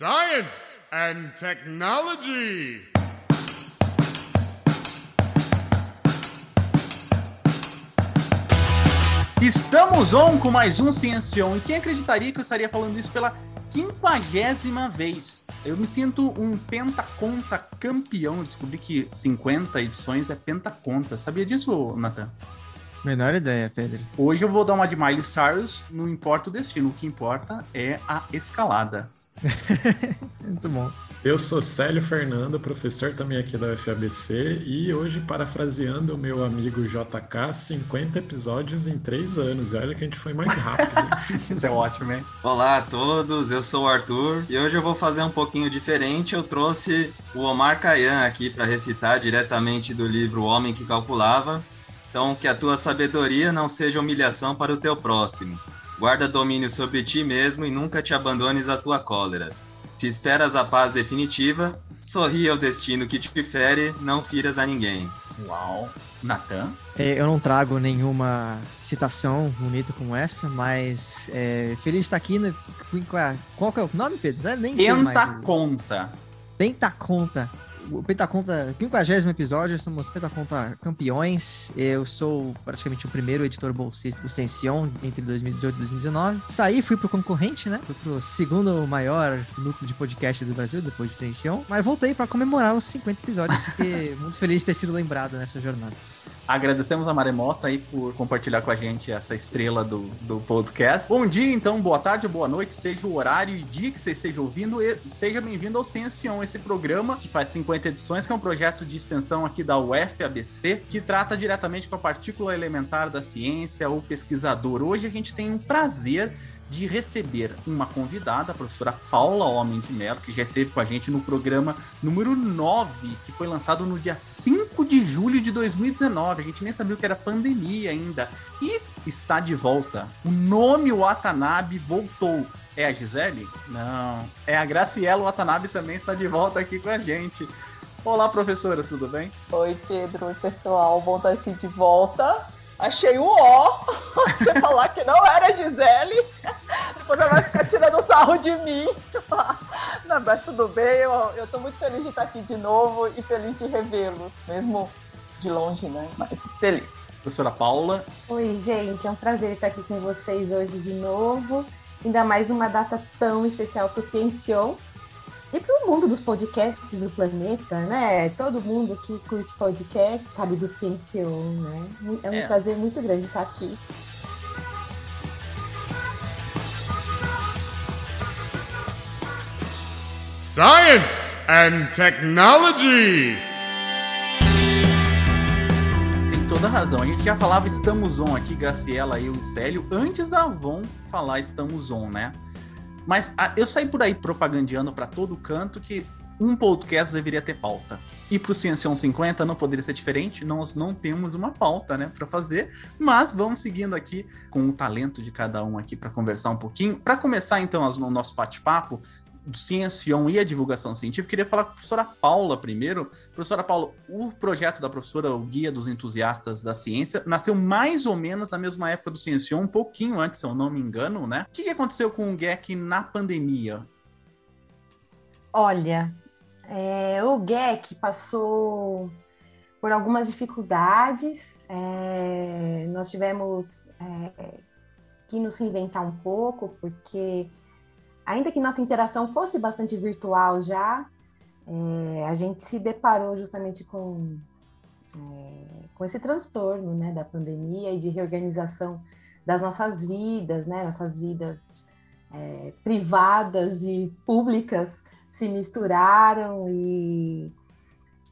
Science and Technology. Estamos on com mais um Ciencion. E quem acreditaria que eu estaria falando isso pela quinquagésima vez? Eu me sinto um pentaconta campeão. descobri que 50 edições é pentaconta. Sabia disso, Nathan? Menor ideia, Pedro. Hoje eu vou dar uma de Miley Cyrus, não importa o destino, o que importa é a escalada. Muito bom. Eu sou Célio Fernando, professor também aqui da UFABC, e hoje, parafraseando o meu amigo JK, 50 episódios em 3 anos. E olha que a gente foi mais rápido. Isso é ótimo, hein? Olá a todos, eu sou o Arthur e hoje eu vou fazer um pouquinho diferente. Eu trouxe o Omar Khayyam aqui para recitar diretamente do livro O Homem que Calculava. Então, que a tua sabedoria não seja humilhação para o teu próximo. Guarda domínio sobre ti mesmo e nunca te abandones à tua cólera. Se esperas a paz definitiva, sorri ao destino que te fere, não firas a ninguém. Uau. Natan? É, eu não trago nenhuma citação bonita como essa, mas é, feliz de estar aqui. No, qual, que é o nome, Pedro? É, nem Pentaconta. Pentaconta o Pentaconta, 50 episódio, somos Pentaconta campeões. Eu sou praticamente o primeiro editor bolsista do Sension entre 2018 e 2019. Saí, fui pro concorrente, né? Fui pro segundo maior núcleo de podcast do Brasil, depois de Sension. Mas voltei para comemorar os 50 episódios, fiquei muito feliz de ter sido lembrado nessa jornada. Agradecemos a Maremota aí por compartilhar com a gente essa estrela do, do podcast. Bom dia, então, boa tarde, boa noite, seja o horário e dia que você esteja ouvindo, e seja bem-vindo ao Ciencion, esse programa que faz 50 edições, que é um projeto de extensão aqui da UFABC, que trata diretamente com a partícula elementar da ciência, o pesquisador. Hoje a gente tem um prazer de receber uma convidada, a professora Paula Homem de Mello, que já esteve com a gente no programa número 9, que foi lançado no dia 5 de julho de 2019. A gente nem sabia o que era pandemia ainda. E está de volta. O nome Watanabe voltou. É a Gisele? Não. É a Graciela Watanabe também está de volta aqui com a gente. Olá, professora, tudo bem? Oi, Pedro. Oi, pessoal. Bom estar aqui de volta. Achei o ó. Você falar que não era Gisele. Depois ela vai ficar tirando sarro de mim. Não, mas tudo bem. Eu, eu tô muito feliz de estar aqui de novo e feliz de revê-los, mesmo de longe, né? Mas feliz. Professora Paula. Oi, gente. É um prazer estar aqui com vocês hoje de novo. Ainda mais numa data tão especial para o Ciencion e para o mundo dos podcasts do planeta, né? Todo mundo que curte podcast sabe do Ciencion, né? É um é. prazer muito grande estar aqui. Science and Technology. Tem toda razão. A gente já falava Estamos On aqui, Graciela, eu e Célio, antes da Avon falar Estamos On, né? Mas a, eu saí por aí propagandeando para todo canto que um podcast deveria ter pauta. E para o Ciencião 50 não poderia ser diferente, nós não temos uma pauta, né, para fazer, mas vamos seguindo aqui com o talento de cada um aqui para conversar um pouquinho. Para começar então o nosso bate-papo, do Ciencion e a divulgação científica, queria falar com a professora Paula primeiro. Professora Paula, o projeto da professora, o Guia dos Entusiastas da Ciência, nasceu mais ou menos na mesma época do Ciencion, um pouquinho antes, se eu não me engano, né? O que aconteceu com o GEC na pandemia? Olha, é, o GEC passou por algumas dificuldades, é, nós tivemos é, que nos reinventar um pouco, porque ainda que nossa interação fosse bastante virtual já, é, a gente se deparou justamente com, é, com esse transtorno né, da pandemia e de reorganização das nossas vidas, né, nossas vidas é, privadas e públicas se misturaram e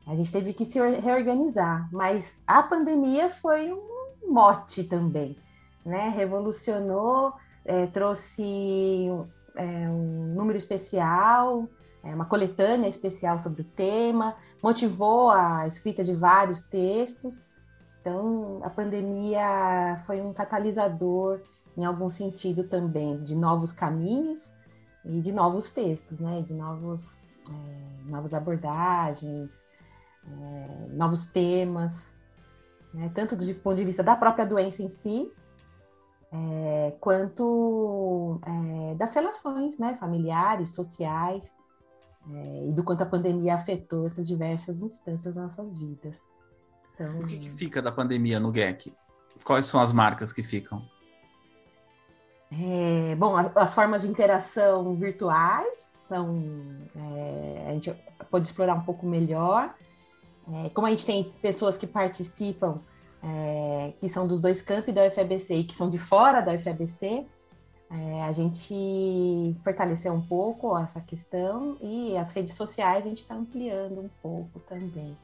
a gente teve que se reorganizar. Mas a pandemia foi um mote também, né? Revolucionou, é, trouxe é, um número especial, é, uma coletânea especial sobre o tema, motivou a escrita de vários textos. Então, a pandemia foi um catalisador, em algum sentido também, de novos caminhos e de novos textos, né? de novos, é, novas abordagens, é, novos temas, né? tanto do ponto de vista da própria doença em si, é, quanto é, das relações né, familiares, sociais. é, e do quanto a pandemia afetou essas diversas instâncias das nossas vidas. Então, o que, que fica da pandemia no GEC? Quais são as marcas que ficam? É, bom, as, as, formas de interação virtuais são é, a gente pode explorar um pouco melhor. É, como a gente tem pessoas que participam, é, que são dos dois campi da UFABC e que são de fora da UFABC, é, a gente fortaleceu um pouco essa questão e as redes sociais a gente está ampliando um pouco também.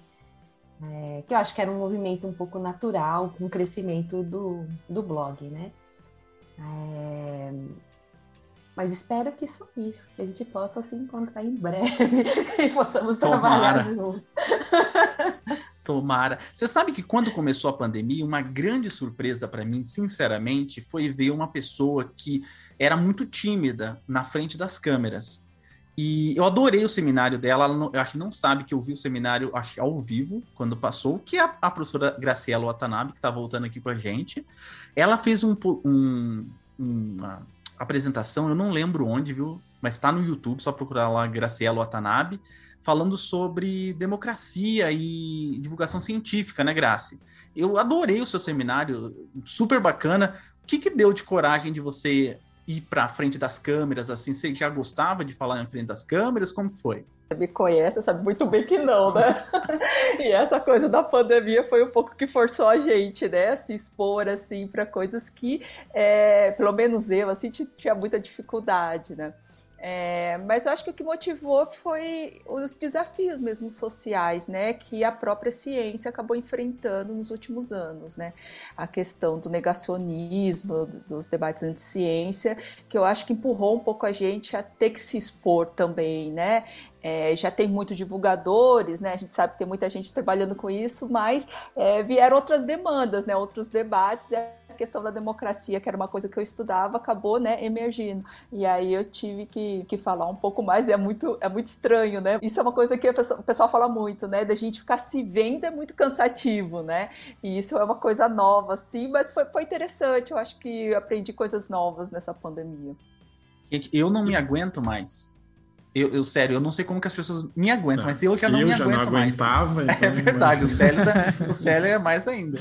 É, que eu acho que era um movimento um pouco natural com o crescimento do, do blog, né? É, mas espero que isso, isso, que a gente possa se encontrar em breve e possamos Tomara. trabalhar juntos. Tomara. Você sabe que quando começou a pandemia, uma grande surpresa para mim, sinceramente, foi ver uma pessoa que era muito tímida na frente das câmeras. E eu adorei o seminário dela. Ela não, eu acho que não sabe que eu vi o seminário acho, ao vivo, quando passou, que a, a professora Graciela Watanabe, que está voltando aqui com a gente. Ela fez um, um, uma apresentação, eu não lembro onde, viu? Mas está no YouTube, só procurar lá Graciela Watanabe, falando sobre democracia e divulgação científica, né, Grace? Eu adorei o seu seminário, super bacana. O que, que deu de coragem de você ir para frente das câmeras, assim? Você já gostava de falar em frente das câmeras? Como que foi? Você me conhece, sabe muito bem que não, né? e essa coisa da pandemia foi um pouco que forçou a gente, né? A se expor, assim, para coisas que, é, pelo menos eu, assim, tinha muita dificuldade, né? É, mas eu acho que o que motivou foi os desafios mesmo sociais, né, que a própria ciência acabou enfrentando nos últimos anos, né, a questão do negacionismo, dos debates anti-ciência, que eu acho que empurrou um pouco a gente a ter que se expor também, né, é, já tem muitos divulgadores, né? A gente sabe que tem muita gente trabalhando com isso, mas é, vieram outras demandas, né? Outros debates. E a questão da democracia, que era uma coisa que eu estudava, acabou, né, emergindo. E aí eu tive que, que falar um pouco mais. E é muito, é muito estranho, né? Isso é uma coisa que pessoa, o pessoal fala muito, né? Da gente ficar se vendo é muito cansativo, né? E isso é uma coisa nova, assim, mas foi, foi interessante. Eu acho que aprendi coisas novas nessa pandemia. Gente, eu não me aguento mais eu, eu, sério, eu não sei como que as pessoas me aguentam, mas eu já não eu me já aguento não aguentava, mais. Então, é verdade, o Célio, o Célio é mais ainda.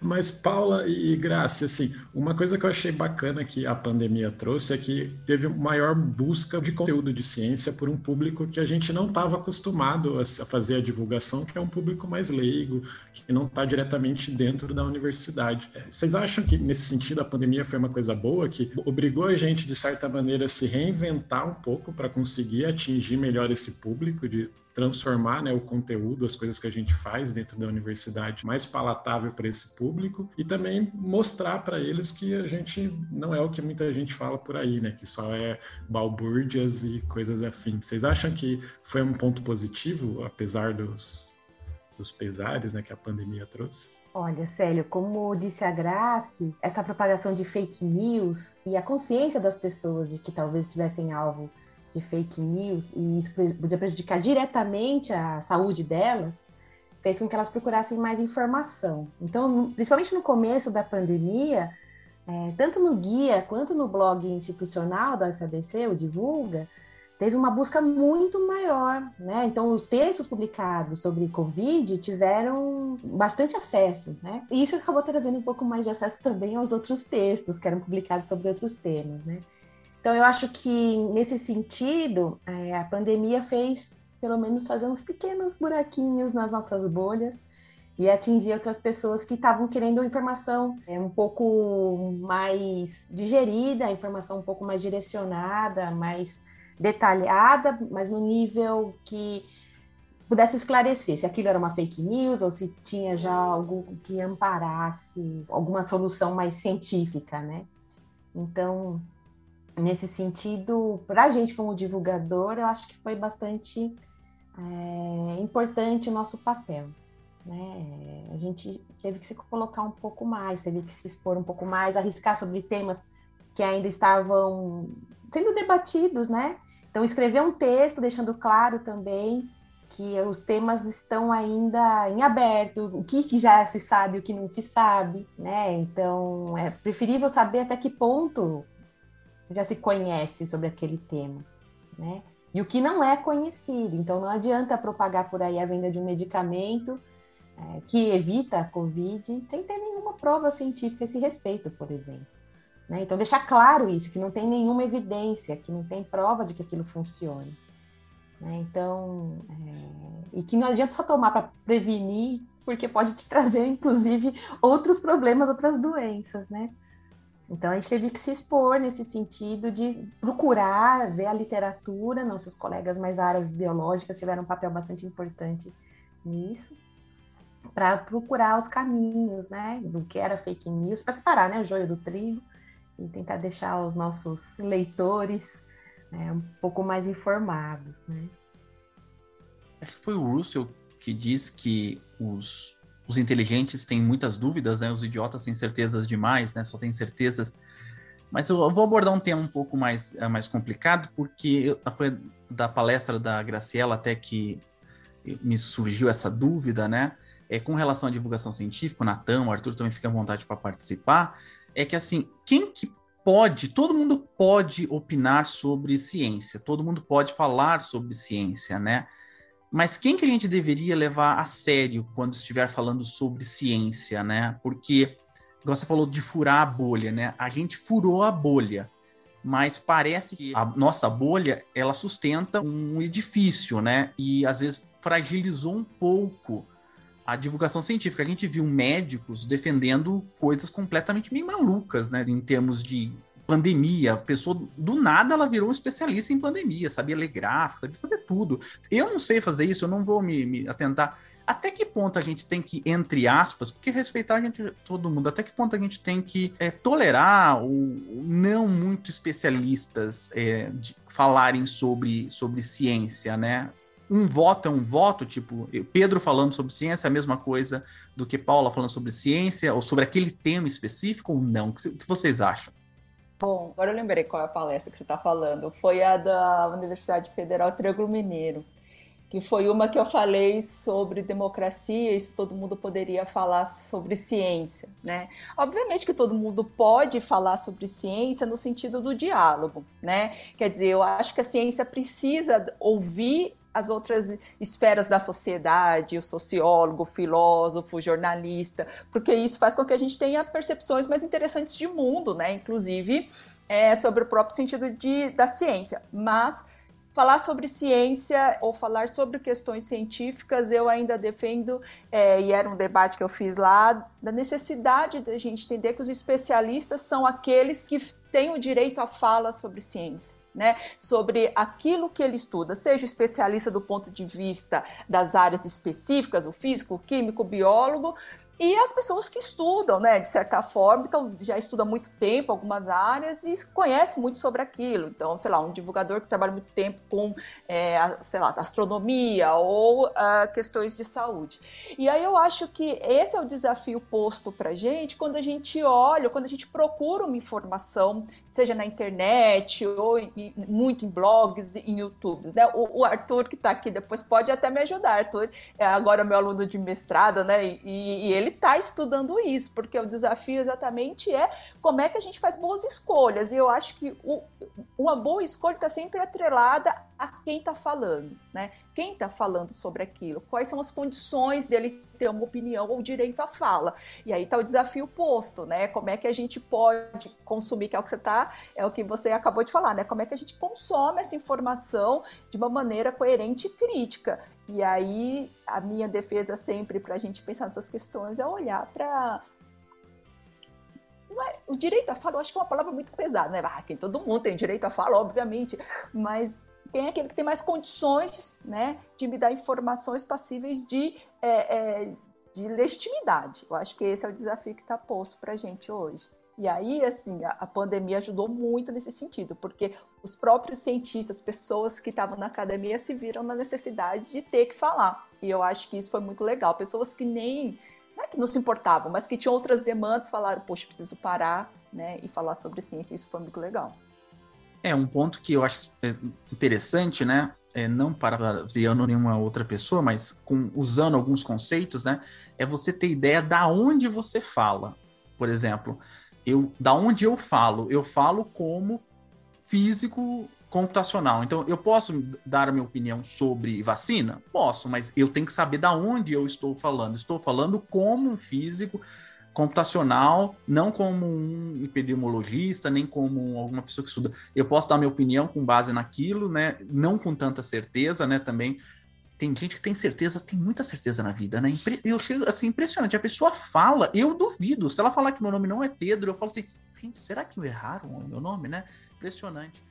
Mas, Paula e Graça, assim, uma coisa que eu achei bacana que a pandemia trouxe é que teve maior busca de conteúdo de ciência por um público que a gente não estava acostumado a fazer a divulgação, que é um público mais leigo, que não está diretamente dentro da universidade. É, vocês acham que, nesse sentido, a pandemia foi uma coisa boa, que obrigou a gente, de certa maneira, a se reinventar um pouco para conseguir atingir melhor esse público de transformar né, o conteúdo, as coisas que a gente faz dentro da universidade mais palatável para esse público e também mostrar para eles que a gente não é o que muita gente fala por aí, né? Que só é balbúrdias e coisas afins. Vocês acham que foi um ponto positivo, apesar dos, dos pesares né, que a pandemia trouxe? Olha, Célio, como disse a Grace, essa propagação de fake news e a consciência das pessoas de que talvez estivessem alvo de fake news e isso podia prejudicar diretamente a saúde delas, fez com que elas procurassem mais informação. Então, principalmente no começo da pandemia, é, tanto no guia quanto no blog institucional da UFABC, o Divulga, teve uma busca muito maior, né? Então, os textos publicados sobre Covid tiveram bastante acesso, né? E isso acabou trazendo um pouco mais de acesso também aos outros textos que eram publicados sobre outros temas, né? Então, eu acho que, nesse sentido, é, a pandemia fez, pelo menos, fazer uns pequenos buraquinhos nas nossas bolhas e atingir outras pessoas que estavam querendo informação é, um pouco mais digerida, informação um pouco mais direcionada, mais detalhada, mas no nível que pudesse esclarecer se aquilo era uma fake news ou se tinha já algo que amparasse alguma solução mais científica, né? Então, nesse sentido, para a gente como divulgador, eu acho que foi bastante é, importante o nosso papel. Né? A gente teve que se colocar um pouco mais, teve que se expor um pouco mais, arriscar sobre temas que ainda estavam sendo debatidos, né? Então, escrever um texto deixando claro também que os temas estão ainda em aberto, o que, que já se sabe, o que não se sabe, né? Então, é preferível saber até que ponto já se conhece sobre aquele tema, né? e o que não é conhecido. Então, não adianta propagar por aí a venda de um medicamento é, que evita a Covid sem ter nenhuma prova científica a esse respeito, por exemplo. Né? Então, deixar claro isso, que não tem nenhuma evidência, que não tem prova de que aquilo funcione. Né? Então, é... e que não adianta só tomar para prevenir, porque pode te trazer, inclusive, outros problemas, outras doenças, né? Então, a gente teve que se expor nesse sentido de procurar ver a literatura, nossos colegas mais áreas biológicas tiveram um papel bastante importante nisso, para procurar os caminhos, né, do que era fake news, para separar, né, o joio do trigo e tentar deixar os nossos leitores né, um pouco mais informados, né. Acho que foi o Russell que diz que os, os inteligentes têm muitas dúvidas, né? Os idiotas têm certezas demais, né? Só têm certezas. Mas eu vou abordar um tema um pouco mais, é, mais complicado, porque foi da palestra da Graciela até que me surgiu essa dúvida, né? É, com relação à divulgação científica, o Natan, o Arthur também fica à vontade para participar. É que assim, quem que pode, todo mundo pode opinar sobre ciência, todo mundo pode falar sobre ciência, né? Mas quem que a gente deveria levar a sério quando estiver falando sobre ciência, né? Porque, você falou de furar a bolha, né? A gente furou a bolha, mas parece que a nossa bolha, ela sustenta um edifício, né? E às vezes fragilizou um pouco a divulgação científica. A gente viu médicos defendendo coisas completamente meio malucas, né? Em termos de pandemia, a pessoa do nada ela virou um especialista em pandemia, sabia ler gráfico, sabia fazer tudo. Eu não sei fazer isso, eu não vou me, me atentar. Até que ponto a gente tem que, entre aspas, porque respeitar a gente, todo mundo, até que ponto a gente tem que é, tolerar ou não muito especialistas é, de, falarem sobre, sobre ciência, né? um voto é um voto, tipo, Pedro falando sobre ciência é a mesma coisa do que Paula falando sobre ciência, ou sobre aquele tema específico, ou não? O que vocês acham? Bom, agora eu lembrei qual é a palestra que você está falando. Foi a da Universidade Federal Triângulo Mineiro, que foi uma que eu falei sobre democracia e se todo mundo poderia falar sobre ciência, né? Obviamente que todo mundo pode falar sobre ciência no sentido do diálogo, né? Quer dizer, eu acho que a ciência precisa ouvir as outras esferas da sociedade, o sociólogo, o filósofo, o jornalista, porque isso faz com que a gente tenha percepções mais interessantes de mundo, né? Inclusive é, sobre o próprio sentido de, da ciência. Mas falar sobre ciência ou falar sobre questões científicas, eu ainda defendo, é, e era um debate que eu fiz lá, da necessidade da gente entender que os especialistas são aqueles que têm o direito à fala sobre ciência né, sobre aquilo que ele estuda, seja especialista do ponto de vista das áreas específicas, o físico, o químico, o biólogo, e as pessoas que estudam, né, de certa forma, então já estuda há muito tempo algumas áreas e conhece muito sobre aquilo. Então, sei lá, um divulgador que trabalha muito tempo com, é, sei lá, astronomia ou uh, questões de saúde. E aí eu acho que esse é o desafio posto para gente quando a gente olha, quando a gente procura uma informação, seja na internet ou em, muito em blogs, em YouTubes, né? O, o Arthur que está aqui depois pode até me ajudar. Arthur é agora meu aluno de mestrado, né? E, e ele ele está estudando isso, porque o desafio exatamente é como é que a gente faz boas escolhas. E eu acho que o, uma boa escolha está sempre atrelada a quem está falando, né? Quem está falando sobre aquilo? Quais são as condições dele ter uma opinião ou direito à fala? E aí está o desafio posto, né? Como é que a gente pode consumir, que é o que você tá, é o que você acabou de falar, né? Como é que a gente consome essa informação de uma maneira coerente e crítica? E aí, a minha defesa sempre para a gente pensar nessas questões é olhar para. É, o direito à fala, eu acho que é uma palavra muito pesada, né? Ah, todo mundo tem direito à fala, obviamente, mas quem é aquele que tem mais condições né, de me dar informações passíveis de, é, é, de legitimidade. Eu acho que esse é o desafio que está posto para a gente hoje. E aí, assim, a, a, pandemia ajudou muito nesse sentido, porque os próprios cientistas, pessoas que estavam na academia, se viram na necessidade de ter que falar. E eu acho que isso foi muito legal. Pessoas que nem, não é que não se importavam, mas que tinham outras demandas, falaram, poxa, preciso parar né, e falar sobre ciência. Isso foi muito legal. É, um ponto que eu acho é, interessante, né? É, não parafraseando nenhuma outra pessoa, mas com, usando alguns conceitos, né? É você ter ideia da onde você fala. Por exemplo, eu da onde eu falo? Eu falo como físico computacional. Então, eu posso dar a minha opinião sobre vacina? Posso, mas eu tenho que saber da onde eu estou falando. Estou falando como um físico computacional, não como um epidemiologista, nem como alguma pessoa que estuda. Eu posso dar minha opinião com base naquilo, né? Não com tanta certeza, né? Também tem gente que tem certeza, tem muita certeza na vida, né? Eu chego assim, impressionante. A pessoa fala, eu duvido. Se ela falar que meu nome não é Pedro, eu falo assim, gente, será que erraram o meu nome, né? Impressionante.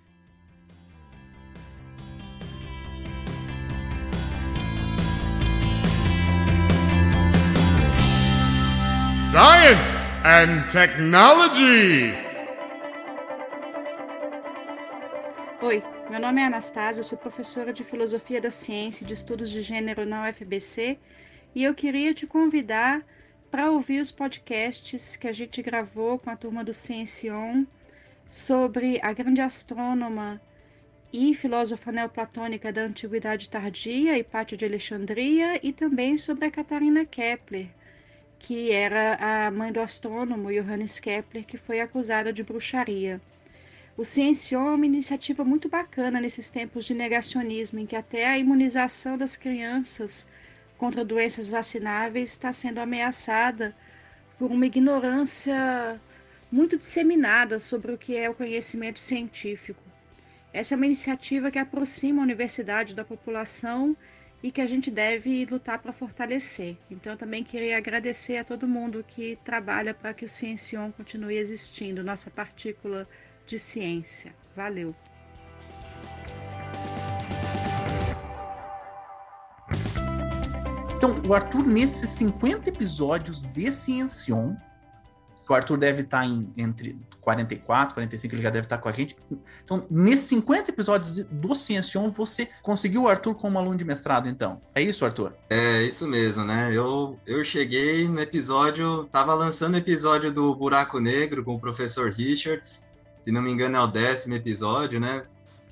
Science and Technology. Oi, meu nome é Anastasia, sou professora de Filosofia da Ciência e de Estudos de Gênero na UFBC e eu queria te convidar para ouvir os podcasts que a gente gravou com a turma do Ciencion sobre a grande astrônoma e filósofa neoplatônica da Antiguidade Tardia, Hipátia de Alexandria, e também sobre a Catarina Kepler, que era a mãe do astrônomo Johannes Kepler, que foi acusada de bruxaria. O Ciencion é uma iniciativa muito bacana nesses tempos de negacionismo, em que até a imunização das crianças contra doenças vacináveis está sendo ameaçada por uma ignorância muito disseminada sobre o que é o conhecimento científico. Essa é uma iniciativa que aproxima a universidade da população e que a gente deve lutar para fortalecer. Então, eu também queria agradecer a todo mundo que trabalha para que o Ciencion continue existindo, nossa partícula de ciência. Valeu! Então, o Arthur, nesses 50 episódios de Ciencion, que o Arthur deve estar em entre 44, 45, ele já deve estar com a gente. Então, nesses 50 episódios do Ciencion, você conseguiu o Arthur como aluno de mestrado, então. É isso, Arthur? É, isso mesmo, né? Eu, eu cheguei no episódio, tava lançando o episódio do Buraco Negro com o professor Richards, se não me engano é o décimo episódio, né?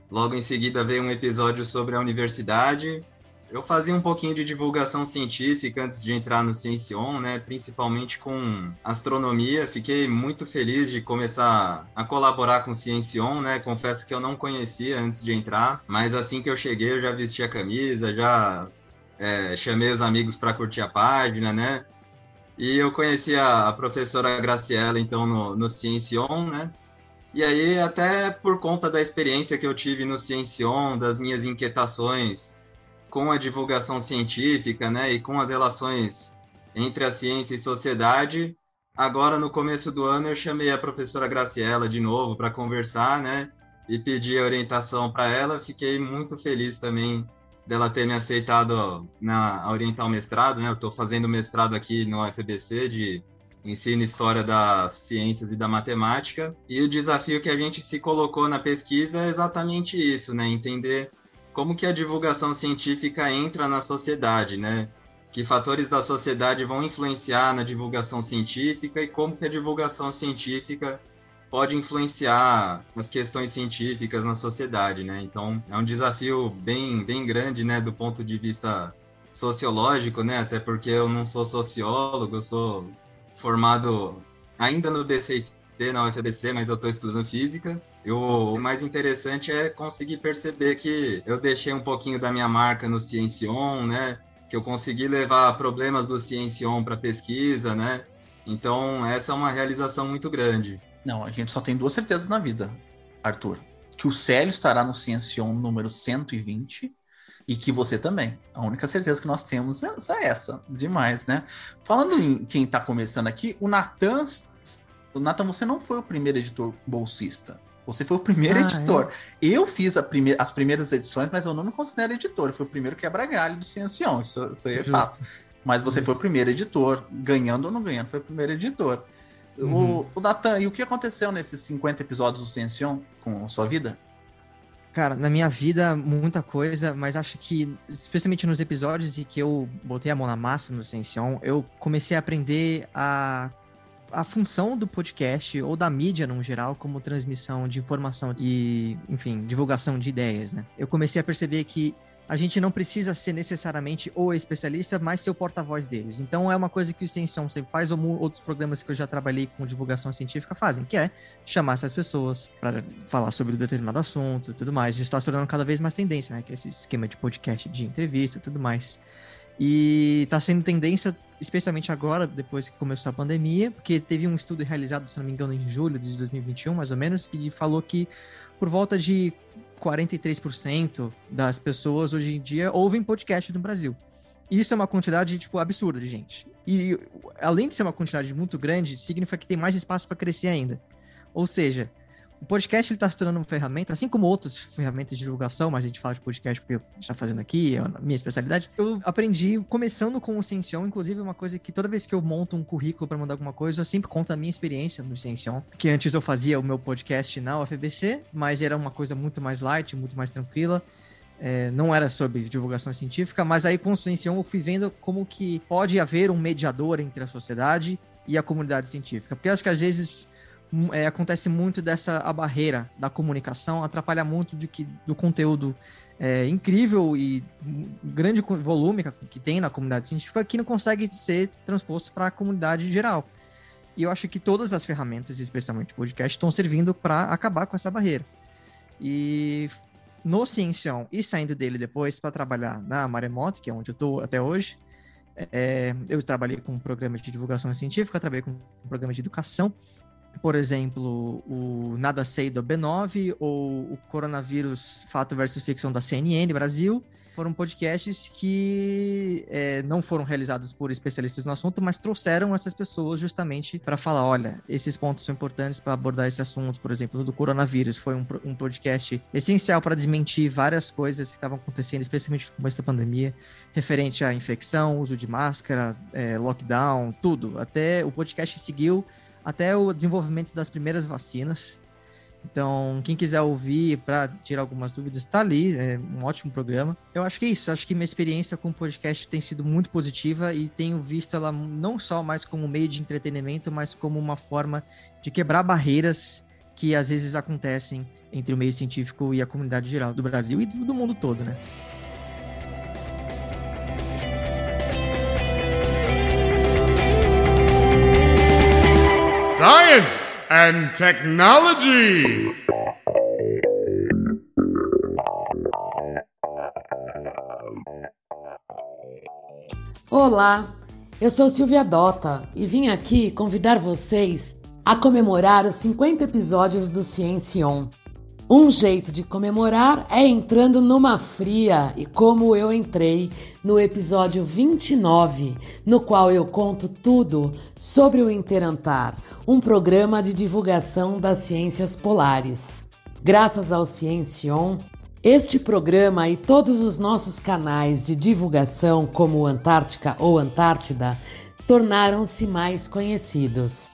Logo em seguida veio um episódio sobre a universidade, eu fazia um pouquinho de divulgação científica antes de entrar no Ciencion, né? Principalmente com astronomia. Fiquei muito feliz de começar a colaborar com o Ciencion, né? Confesso que eu não conhecia antes de entrar, mas assim que eu cheguei eu já vesti a camisa, já é, chamei os amigos para curtir a página, né? E eu conheci a, a professora Graciela, então, no, no Ciencion, né? E aí, até por conta da experiência que eu tive no Ciencion, das minhas inquietações com a divulgação científica, né, e com as relações entre a ciência e sociedade. Agora, no começo do ano, eu chamei a professora Graciela de novo para conversar, né, e pedi orientação para ela. Fiquei muito feliz também dela ter me aceitado na orientar o mestrado, né? Eu estou fazendo mestrado aqui no UFBC de ensino história das ciências e da matemática. E o desafio que a gente se colocou na pesquisa é exatamente isso, né? Entender como que a divulgação científica entra na sociedade, né? Que fatores da sociedade vão influenciar na divulgação científica e como que a divulgação científica pode influenciar as questões científicas na sociedade, né? Então, é um desafio bem, bem grande, né, do ponto de vista sociológico, né? Até porque eu não sou sociólogo, eu sou formado ainda no BCT na UFBC, mas eu estou estudando física. O mais interessante é conseguir perceber que eu deixei um pouquinho da minha marca no Ciencion, né? Que eu consegui levar problemas do Ciencion para pesquisa, né? Então, essa é uma realização muito grande. Não, a gente só tem duas certezas na vida, Arthur. Que o Célio estará no Ciencion número 120 e que você também. A única certeza que nós temos é essa. Demais, né? Falando em quem está começando aqui, o Natan. O Nathan, você não foi o primeiro editor bolsista. Você foi o primeiro ah, editor. É? Eu fiz prime as primeiras edições, mas eu não me considero editor. Eu fui o primeiro quebra-galho do Ciencion. Isso, isso aí é fácil. Mas você Justo. foi o primeiro editor. Ganhando ou não ganhando, foi o primeiro editor. Uhum. O, o Natan, e o que aconteceu nesses 50 episódios do Ciencion com a sua vida? Cara, na minha vida, muita coisa, mas acho que, especialmente nos episódios em que eu botei a mão na massa no Ciencion, eu comecei a aprender a a função do podcast ou da mídia no geral como transmissão de informação e, enfim, divulgação de ideias, né? Eu comecei a perceber que a gente não precisa ser necessariamente o especialista, mas ser o porta-voz deles. Então é uma coisa que o Extensão sempre faz, ou outros programas que eu já trabalhei com divulgação científica fazem, que é chamar essas pessoas para falar sobre um determinado assunto e tudo mais. Isso está se tornando cada vez mais tendência, né? Que é esse esquema de podcast, de entrevista e tudo mais. E está sendo tendência, especialmente agora, depois que começou a pandemia, porque teve um estudo realizado, se não me engano, em julho de 2021, mais ou menos, que falou que por volta de 43% das pessoas hoje em dia ouvem podcast no Brasil. Isso é uma quantidade, tipo, absurda de gente. E além de ser uma quantidade muito grande, significa que tem mais espaço para crescer ainda. Ou seja, o podcast está se tornando uma ferramenta, assim como outras ferramentas de divulgação, mas a gente fala de podcast porque a gente está fazendo aqui, é a minha especialidade. Eu aprendi começando com o Ciencion, inclusive uma coisa que toda vez que eu monto um currículo para mandar alguma coisa, eu sempre conto a minha experiência no Ciencion. Que antes eu fazia o meu podcast na UFBC, mas era uma coisa muito mais light, muito mais tranquila. É, não era sobre divulgação científica, mas aí com o Ciencion eu fui vendo como que pode haver um mediador entre a sociedade e a comunidade científica. Porque acho que às vezes é, acontece muito dessa a barreira da comunicação, atrapalha muito de que, do conteúdo é, incrível e grande volume que tem na comunidade científica que não consegue ser transposto para a comunidade geral. E eu acho que todas as ferramentas, especialmente o podcast, estão servindo para acabar com essa barreira. E no Ciencião e saindo dele depois para trabalhar na Maremoto, que é onde eu estou até hoje, é, eu trabalhei com programas de divulgação científica, trabalhei com programas de educação por exemplo, o Nada Sei do B9 ou o Coronavírus Fato versus Ficção da CNN Brasil, foram podcasts que é, não foram realizados por especialistas no assunto, mas trouxeram essas pessoas justamente para falar: olha, esses pontos são importantes para abordar esse assunto. Por exemplo, do coronavírus, foi um, um podcast essencial para desmentir várias coisas que estavam acontecendo, especialmente no começo da pandemia, referente à infecção, uso de máscara, é, lockdown, tudo. Até o podcast seguiu até o desenvolvimento das primeiras vacinas. Então, quem quiser ouvir para tirar algumas dúvidas, está ali, é um ótimo programa. Eu acho que é isso, acho que minha experiência com o podcast tem sido muito positiva e tenho visto ela não só mais como meio de entretenimento, mas como uma forma de quebrar barreiras que às vezes acontecem entre o meio científico e a comunidade geral do Brasil e do mundo todo, né? Science and Technology. Olá, eu sou Silvia Dota e vim aqui convidar vocês a comemorar os 50 episódios do Ciência On. Um jeito de comemorar é entrando numa fria, e como eu entrei no episódio 29, no qual eu conto tudo sobre o Interantar, um programa de divulgação das ciências polares. Graças ao Ciencion, este programa e todos os nossos canais de divulgação, como Antártica ou Antártida, tornaram-se mais conhecidos.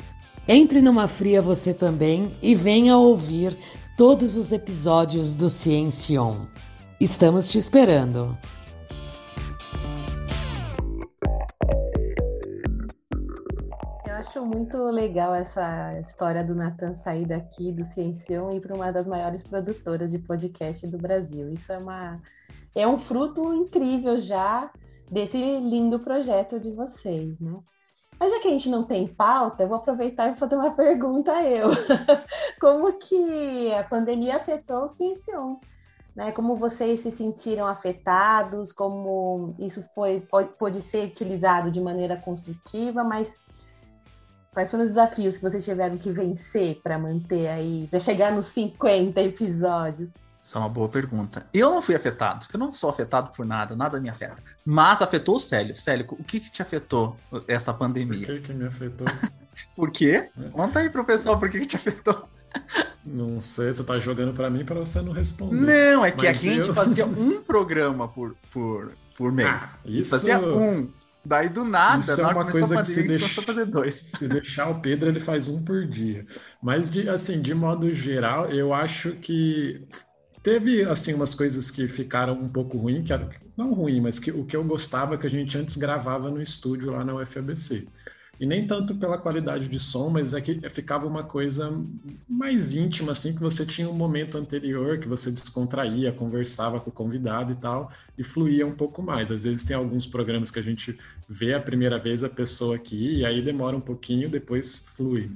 Entre numa fria você também e venha ouvir todos os episódios do Ciencion. Estamos te esperando! Eu acho muito legal essa história do Natan sair daqui do Ciencion e ir para uma das maiores produtoras de podcast do Brasil. Isso é uma é um fruto incrível já desse lindo projeto de vocês, né? Mas já que a gente não tem pauta, eu vou aproveitar e fazer uma pergunta eu. Como que a pandemia afetou o Ciencion? Né? Como vocês se sentiram afetados? Como isso foi pode ser utilizado de maneira construtiva? Mas quais foram os desafios que vocês tiveram que vencer para manter aí, para chegar nos 50 episódios? Isso é uma boa pergunta. Eu não fui afetado, eu não sou afetado por nada, nada me afeta. Mas afetou o Célio. Célio, o que, que te afetou essa pandemia? Por que, que me afetou? por quê? Conta aí pro pessoal por que, que te afetou. Não sei, você tá jogando para mim para você não responder. Não, é que Mas a gente fazia um programa por, por, por mês. Ah, isso... Fazia um. Daí do nada, Isso é uma coisa que se deixa, fazer dois. Se deixar o Pedro, ele faz um por dia. Mas de, assim, de modo geral, eu acho que Teve, assim, umas coisas que ficaram um pouco ruim, que era, não ruim, mas que o que eu gostava que a gente antes gravava no estúdio lá na UFABC. E nem tanto pela qualidade de som, mas é que ficava uma coisa mais íntima, assim, que você tinha um momento anterior que você descontraía, conversava com o convidado e tal, e fluía um pouco mais. Às vezes tem alguns programas que a gente vê a primeira vez a pessoa aqui, e aí demora um pouquinho, depois flui.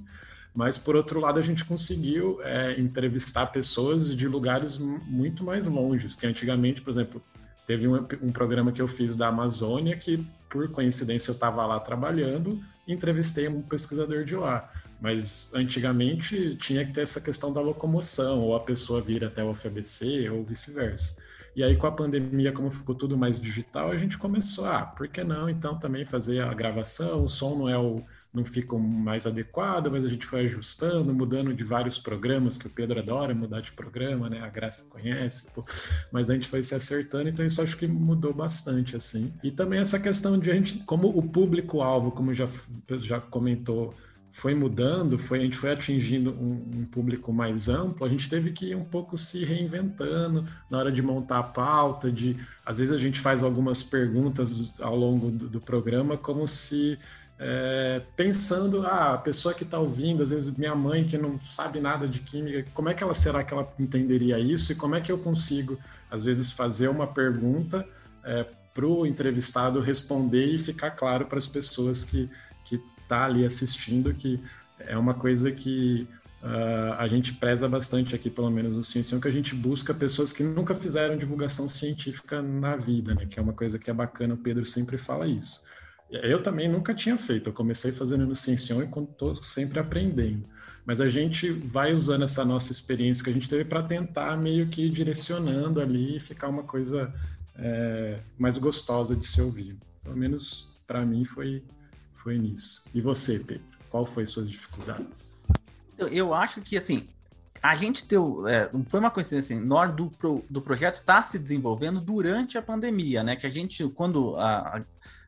Mas, por outro lado, a gente conseguiu é, entrevistar pessoas de lugares muito mais longes, que antigamente, por exemplo, teve um, um programa que eu fiz da Amazônia que, por coincidência, eu estava lá trabalhando e entrevistei um pesquisador de lá. Mas antigamente tinha que ter essa questão da locomoção, ou a pessoa vir até o UFABC, ou vice-versa. E aí, com a pandemia, como ficou tudo mais digital, a gente começou, ah, por que não então também fazer a gravação? O som não é o, não ficam mais adequadas, mas a gente foi ajustando, mudando de vários programas, que o Pedro adora mudar de programa, né? A Graça conhece, pô. mas a gente foi se acertando, então isso acho que mudou bastante, assim. E também essa questão de a gente, como o público-alvo, como já, já comentou, foi mudando, foi, a gente foi atingindo um, um, público mais amplo, a gente teve que ir um pouco se reinventando na hora de montar a pauta, de às vezes a gente faz algumas perguntas ao longo do, do programa como se é, pensando, ah, a pessoa que está ouvindo, às vezes minha mãe que não sabe nada de química, como é que ela será que ela entenderia isso e como é que eu consigo, às vezes, fazer uma pergunta é, para o entrevistado responder e ficar claro para as pessoas que que tá ali assistindo que é uma coisa que uh, a gente preza bastante aqui, pelo menos no Ciência, que a gente busca pessoas que nunca fizeram divulgação científica na vida, né? Que é uma coisa que é bacana, o Pedro sempre fala isso. Eu também nunca tinha feito, eu comecei fazendo no Ciencion e estou sempre aprendendo. Mas a gente vai usando essa nossa experiência que a gente teve para tentar meio que ir direcionando ali e ficar uma coisa é, mais gostosa de se ouvir. Pelo menos para mim foi, foi nisso. E você, Pedro? Qual foi suas dificuldades? Eu, eu acho que, assim, a gente deu. É, foi uma coincidência assim, nós do, pro, do projeto está se desenvolvendo durante a pandemia, né? Que a gente, quando a,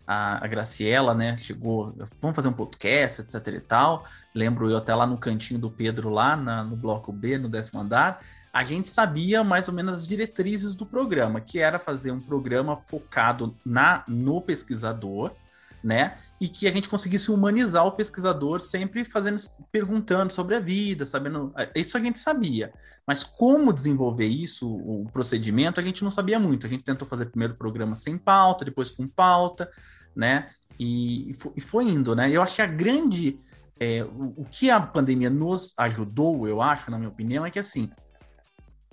a, a Graciela, né, chegou, vamos fazer um podcast, etc e tal. Lembro eu até lá no cantinho do Pedro, lá na, no bloco B, no décimo andar, a gente sabia mais ou menos as diretrizes do programa, que era fazer um programa focado na no pesquisador, né? E que a gente conseguisse humanizar o pesquisador, sempre fazendo, perguntando sobre a vida, sabendo. Isso a gente sabia. Mas como desenvolver isso, o procedimento, a gente não sabia muito. A gente tentou fazer primeiro programa sem pauta, depois com pauta, né? E, e foi indo, né? Eu acho que a grande. É, o, o, que a pandemia nos ajudou, eu acho, na minha opinião, é que assim.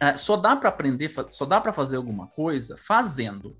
É, só dá para aprender, só dá para fazer alguma coisa fazendo.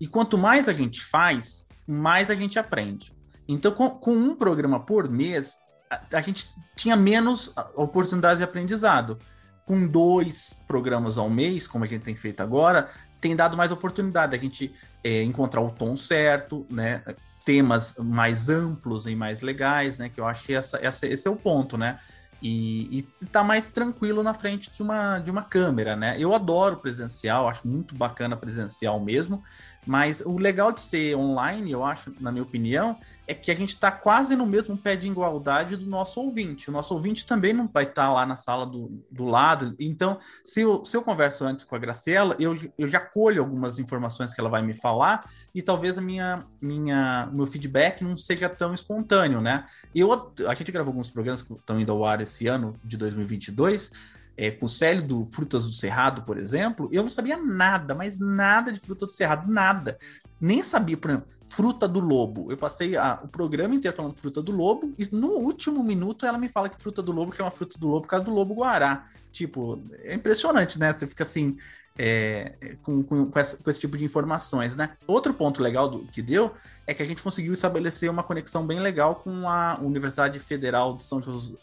E quanto mais a gente faz, mais a gente aprende. Então, com, com um programa por mês, a, a, gente tinha menos oportunidades de aprendizado. Com dois programas ao mês, como a gente tem feito agora, tem dado mais oportunidade a gente é, encontrar o tom certo, né? Temas mais amplos e mais legais, né? Que eu acho que essa, essa, esse é o ponto, né? E, está mais tranquilo na frente de uma, de uma câmera, né? Eu adoro presencial, acho muito bacana presencial mesmo, mas o legal de ser online, eu acho, na minha opinião, é que a gente está quase no mesmo pé de igualdade do nosso ouvinte. O nosso ouvinte também não vai estar tá lá na sala do, do lado. Então, se eu, se eu converso antes com a Graciela, eu, eu já colho algumas informações que ela vai me falar e talvez a minha, minha meu feedback não seja tão espontâneo, né? Eu, a gente gravou alguns programas que estão indo ao ar esse ano, de 2022, é, com o Célio do Frutas do Cerrado, por exemplo, eu não sabia nada, mas nada de Fruta do Cerrado, nada. Nem sabia, por exemplo, fruta do lobo. Eu passei a, o programa inteiro falando fruta do lobo, e no último minuto ela me fala que fruta do lobo chama fruta do lobo por causa do lobo guará. Tipo, é impressionante, né? Você fica assim, é, com, com, com, essa, com, esse tipo de informações, né? Outro ponto legal do, que deu é que a gente conseguiu estabelecer uma conexão bem legal com a Universidade Federal de São,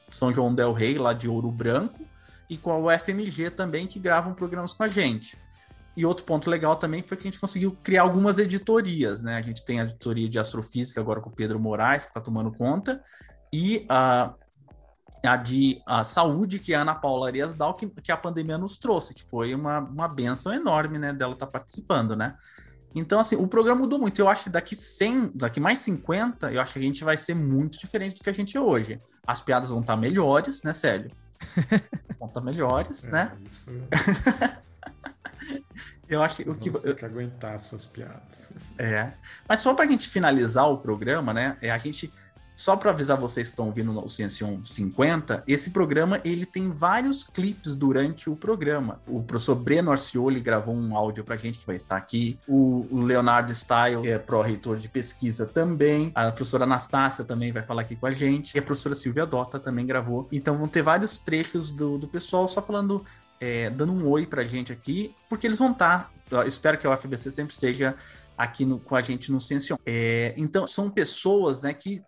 São João del Rei, lá de Ouro Branco, e com a UFMG também, que gravam programas com a gente. E outro ponto legal também foi que a gente conseguiu criar algumas editorias, né? A gente tem a editoria de astrofísica agora com o Pedro Moraes, que está tomando conta, e a, a de a saúde, que é a Ana Paula Arias Dal, que, que a pandemia nos trouxe, que foi uma, uma benção enorme, né? Dela estar tá participando, né? Então, assim, o programa mudou muito. Eu acho que daqui 100, daqui mais 50, eu acho que a gente vai ser muito diferente do que a gente é hoje. As piadas vão estar tá melhores, né, Célio? vão estar tá melhores, é, né? Isso. Eu acho que o que. Você que aguentar suas piadas. É. Mas só para a gente finalizar o programa, né? É, a gente só para avisar vocês que estão ouvindo o Ciencion 50, esse programa ele tem vários clipes durante o programa. O professor Breno Arcioli gravou um áudio pra gente que vai estar aqui. O, o Leonardo Style, que é pró-reitor de pesquisa também. A professora Anastácia também vai falar aqui com a gente. E a professora Silvia Dota também gravou. Então vão ter vários trechos do, do pessoal só falando é, dando um oi pra gente aqui, porque eles vão estar. Tá, espero que a UFBC sempre seja aqui no, com a gente no Ciencion. É, então, são pessoas né, que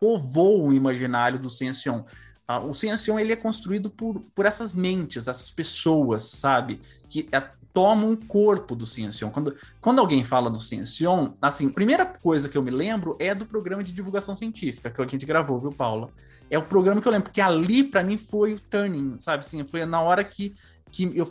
povoam o imaginário do Ciencion. Ah, o Ciencion ele é construído por, por essas mentes, essas pessoas, sabe? Que tomam o corpo do Ciencion. Quando, quando alguém fala do Ciencion, assim, primeira coisa que eu me lembro é do programa de divulgação científica que a gente gravou, viu, Paula? É o programa que eu lembro, porque ali, para mim, foi o turning, sabe? Assim, foi na hora que que eu,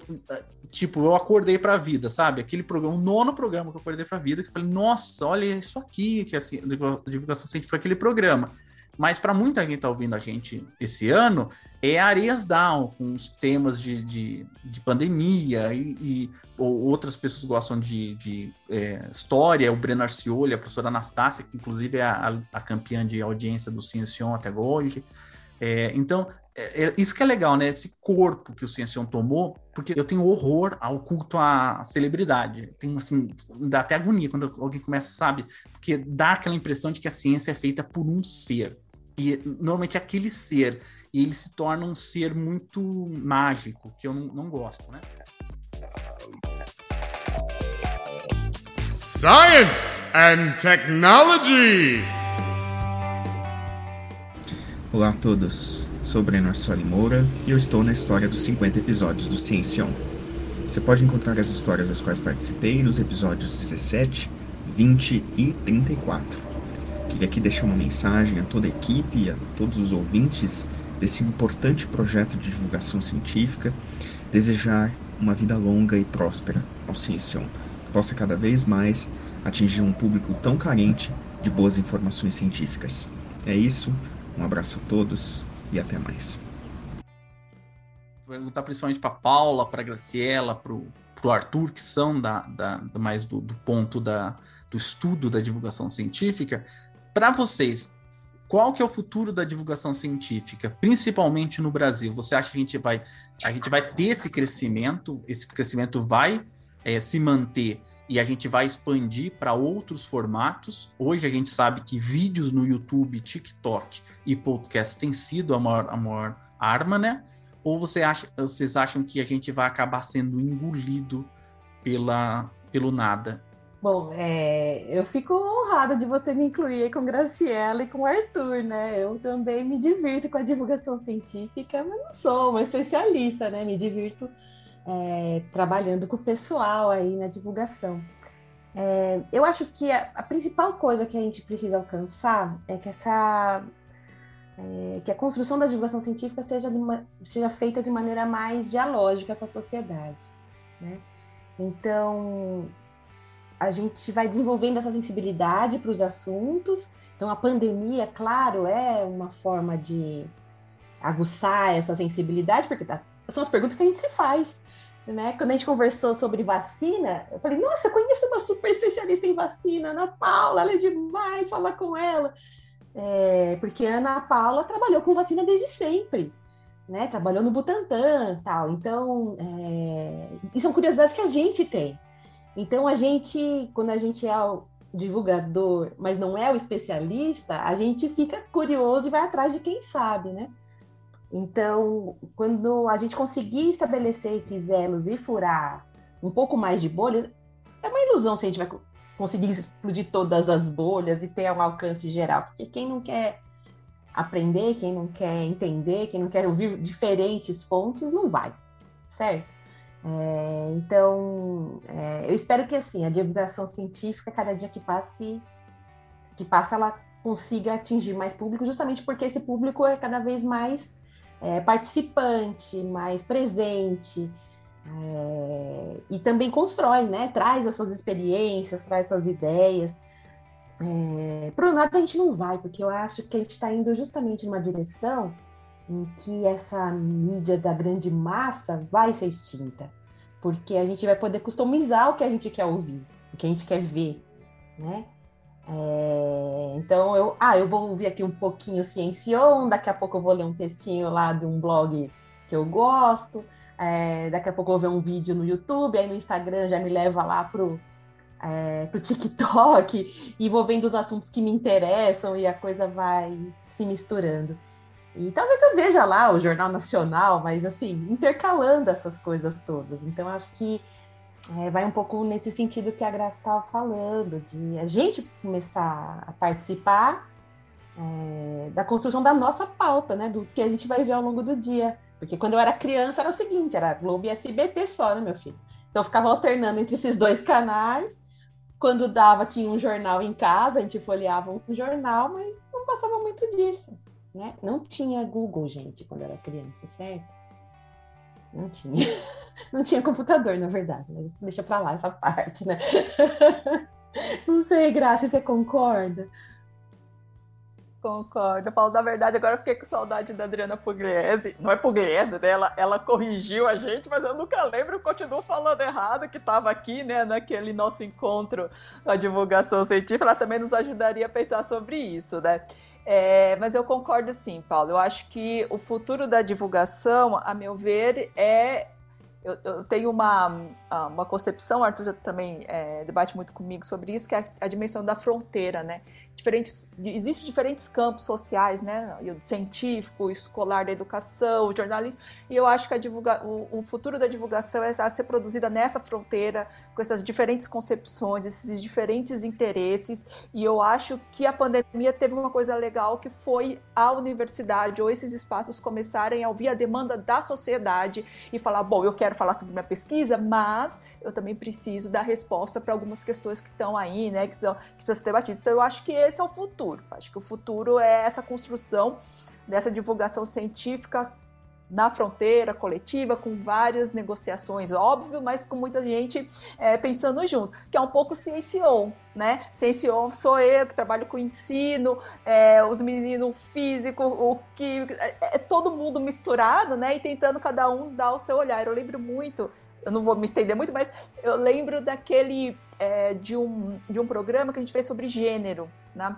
tipo, eu acordei pra vida, sabe? Aquele programa, o nono programa que eu acordei pra vida, que eu falei, nossa, olha isso aqui, que assim, a divulgação científica foi aquele programa. Mas para muita gente que tá ouvindo a gente esse ano, é Areias Down, com os temas de, de, de pandemia e, e ou outras pessoas gostam de, de é, história, o Breno Arcioli, a professora Anastácia, que inclusive é a, a campeã de audiência do Ciencion até hoje. É, então, é, é, isso que é legal, né? Esse corpo que o Ciencion tomou, porque eu tenho horror ao culto à celebridade. Tem assim, dá até agonia quando alguém começa, sabe? Porque dá aquela impressão de que a ciência é feita por um ser. E normalmente é aquele ser. E ele se torna um ser muito mágico, que eu não, não gosto, né? Science and Technology. Olá a todos. Sou Breno Arsoli Moura e eu estou na história dos 50 episódios do Ciencion. Você pode encontrar as histórias das quais participei nos episódios 17, 20 e 34. Queria aqui deixar uma mensagem a toda a equipe e a todos os ouvintes desse importante projeto de divulgação científica, desejar uma vida longa e próspera ao Ciencion, que possa cada vez mais atingir um público tão carente de boas informações científicas. É isso, um abraço a todos e até mais. Vou perguntar principalmente para Paula, para Graciela, para o Arthur, que são da, da mais do, do, ponto da, do estudo da divulgação científica. Para vocês, qual que é o futuro da divulgação científica, principalmente no Brasil? Você acha que a gente vai, a gente vai ter esse crescimento? Esse crescimento vai é, se manter e a gente vai expandir para outros formatos. Hoje a gente sabe que vídeos no YouTube, TikTok e podcast têm sido a maior, a maior arma, né? Ou você acha, vocês acham que a gente vai acabar sendo engolido pela, pelo nada? Bom, é, eu fico honrada de você me incluir com Graciela e com Arthur, né? Eu também me divirto com a divulgação científica, mas não sou uma especialista, né? Me divirto é, trabalhando com o pessoal aí na divulgação. É, eu acho que a, a, principal coisa que a gente precisa alcançar é que essa é, que a construção da divulgação científica seja, uma, seja feita de maneira mais dialógica com a sociedade. Né? Então, a gente vai desenvolvendo essa sensibilidade para os assuntos. Então, a pandemia, claro, é uma forma de aguçar essa sensibilidade, porque tá, são as perguntas que a gente se faz. Né? Quando a gente conversou sobre vacina, eu falei, nossa, eu conheço uma super especialista em vacina, Ana Paula, ela é demais, fala com ela. É, porque a Ana Paula trabalhou com vacina desde sempre, né? Trabalhou no Butantan tal. Então, é, e são curiosidades que a gente tem. Então, a gente, quando a gente é o divulgador, mas não é o especialista, a gente fica curioso e vai atrás de quem sabe, né? Então, quando a gente conseguir estabelecer esses elos e furar um pouco mais de bolhas, é uma ilusão se a gente vai conseguir explodir todas as bolhas e ter um alcance geral, porque quem não quer aprender, quem não quer entender, quem não quer ouvir diferentes fontes, não vai, certo? É, então, é, eu espero que assim a divulgação científica, cada dia que passe, que passa, ela consiga atingir mais público, justamente porque esse público é cada vez mais é, participante, mais presente, é, e também constrói, né? Traz as suas experiências, traz suas ideias. É, Para o nada a gente não vai, porque eu acho que a gente está indo justamente numa direção em que essa mídia da grande massa vai ser extinta, porque a gente vai poder customizar o que a gente quer ouvir, o que a gente quer ver, né? É, então eu, ah, eu vou ouvir aqui um pouquinho Ciencion, daqui a pouco eu vou ler um textinho lá de um blog que eu gosto, é, daqui a pouco eu vou ver um vídeo no YouTube, aí no Instagram já me leva lá pro, é, pro TikTok e vou vendo os assuntos que me interessam e a coisa vai se misturando. E talvez eu veja lá o Jornal Nacional, mas assim, intercalando essas coisas todas. Então, acho que é, vai um pouco nesse sentido que a Graça estava falando, de a gente começar a participar é, da construção da nossa pauta, né? Do que a gente vai ver ao longo do dia. Porque quando eu era criança era o seguinte, era Globo e SBT só, né, meu filho? Então eu ficava alternando entre esses dois canais. Quando dava, tinha um jornal em casa, a gente folheava um jornal, mas não passava muito disso. Né? Não tinha Google, gente, quando eu era criança, certo? Não tinha. Não tinha computador, na verdade, mas deixa pra lá essa parte, né? Não sei, Graça, você concorda? Concordo. Paulo, na verdade, agora eu fiquei com saudade da Adriana Pugliese. Não é Pugliese, né? Ela, ela corrigiu a gente, mas eu nunca lembro, eu continuo falando errado, que estava aqui, né, naquele nosso encontro da divulgação científica. Ela também nos ajudaria a pensar sobre isso, né? É, mas eu concordo sim, Paulo. Eu acho que o futuro da divulgação, a meu ver, é. Eu, eu tenho uma, uma concepção, Arthur também é, debate muito comigo sobre isso, que é a, a dimensão da fronteira, né? Diferentes, existem diferentes campos sociais, né? Científico, escolar da educação, jornalismo, e eu acho que divulga, o, o, futuro da divulgação é a ser produzida nessa fronteira, com essas diferentes concepções, esses diferentes interesses, e eu acho que a pandemia teve uma coisa legal que foi a universidade ou esses espaços começarem a ouvir a demanda da sociedade e falar, bom, eu quero falar sobre minha pesquisa, mas eu também preciso dar resposta para algumas questões que estão aí, né, que, são, que ser debatidas. Então eu acho que esse é o futuro. Acho que o futuro é essa construção dessa divulgação científica na fronteira coletiva, com várias negociações, óbvio, mas com muita gente é, pensando junto, que é um pouco Ciencion, né? Ciencion sou eu que trabalho com ensino, é, os meninos físicos, o que é, é, todo mundo misturado, né? E tentando cada um dar o seu olhar. Eu lembro muito, eu não vou me estender muito, mas eu lembro daquele é, de, um, de um programa que a gente fez sobre gênero, né?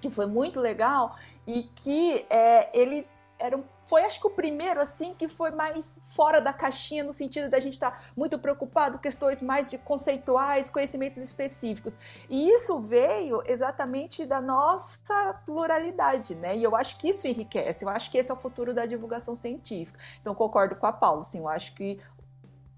que foi muito legal e que é, ele era um, foi acho que o primeiro assim que foi mais fora da caixinha no sentido da gente estar tá muito preocupado com questões mais de conceituais, conhecimentos específicos. E isso veio exatamente da nossa pluralidade, né? E eu acho que isso enriquece. Eu acho que esse é o futuro da divulgação científica. Então concordo com a Paula, assim, eu acho que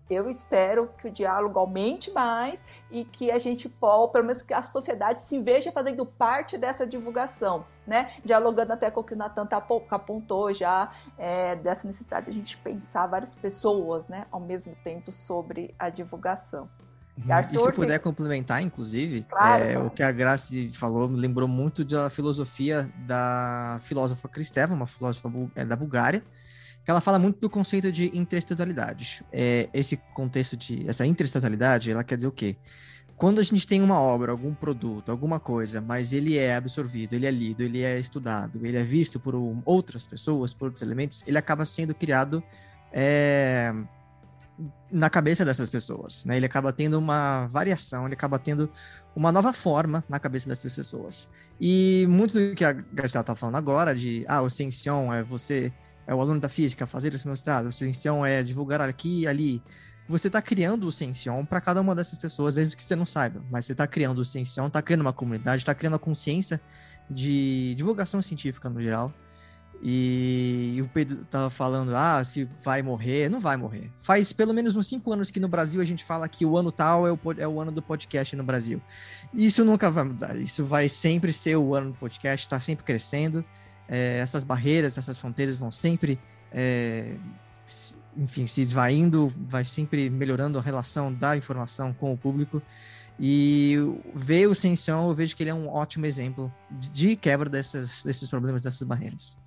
eu espero que o diálogo aumente mais e que a gente, pelo menos que a sociedade se veja fazendo parte dessa divulgação, né? Dialogando até com o que o Natan tá apontou já, é, dessa necessidade de a gente pensar várias pessoas, né, ao mesmo tempo sobre a divulgação. E, uhum. Arthur, e se puder tem... complementar, inclusive, claro, é, claro. o que a Grace falou me lembrou muito da filosofia da filósofa Cristeva, uma filósofa é, da Bulgária, ela fala muito do conceito de interestatalidade. É, esse contexto de essa interestatalidade, ela quer dizer o quê? Quando a gente tem uma obra, algum produto, alguma coisa, mas ele é absorvido, ele é lido, ele é estudado, ele é visto por outras pessoas, por outros elementos, ele acaba sendo criado é, na cabeça dessas pessoas, né? Ele acaba tendo uma variação, ele acaba tendo uma nova forma na cabeça dessas pessoas. E muito do que a Garcia está falando agora, de ah, o Sension é você é o aluno da física fazer esse mestrado, o Sension é divulgar aqui e ali. Você está criando o Sension para cada uma dessas pessoas, mesmo que você não saiba. Mas você está criando o Sension, está criando uma comunidade, está criando a consciência de divulgação científica no geral. E, e o Pedro estava falando, ah, se vai morrer, não vai morrer. Faz pelo menos uns cinco anos que no Brasil a gente fala que o ano tal é o, é o ano do podcast no Brasil. Isso nunca vai mudar. Isso vai sempre ser o ano do podcast, está sempre crescendo é, essas barreiras, essas fronteiras vão sempre, é, enfim, se esvaindo, vai sempre melhorando a relação da informação com o público. E ver o Sension, eu vejo que ele é um ótimo exemplo de quebra dessas, desses problemas, dessas barreiras.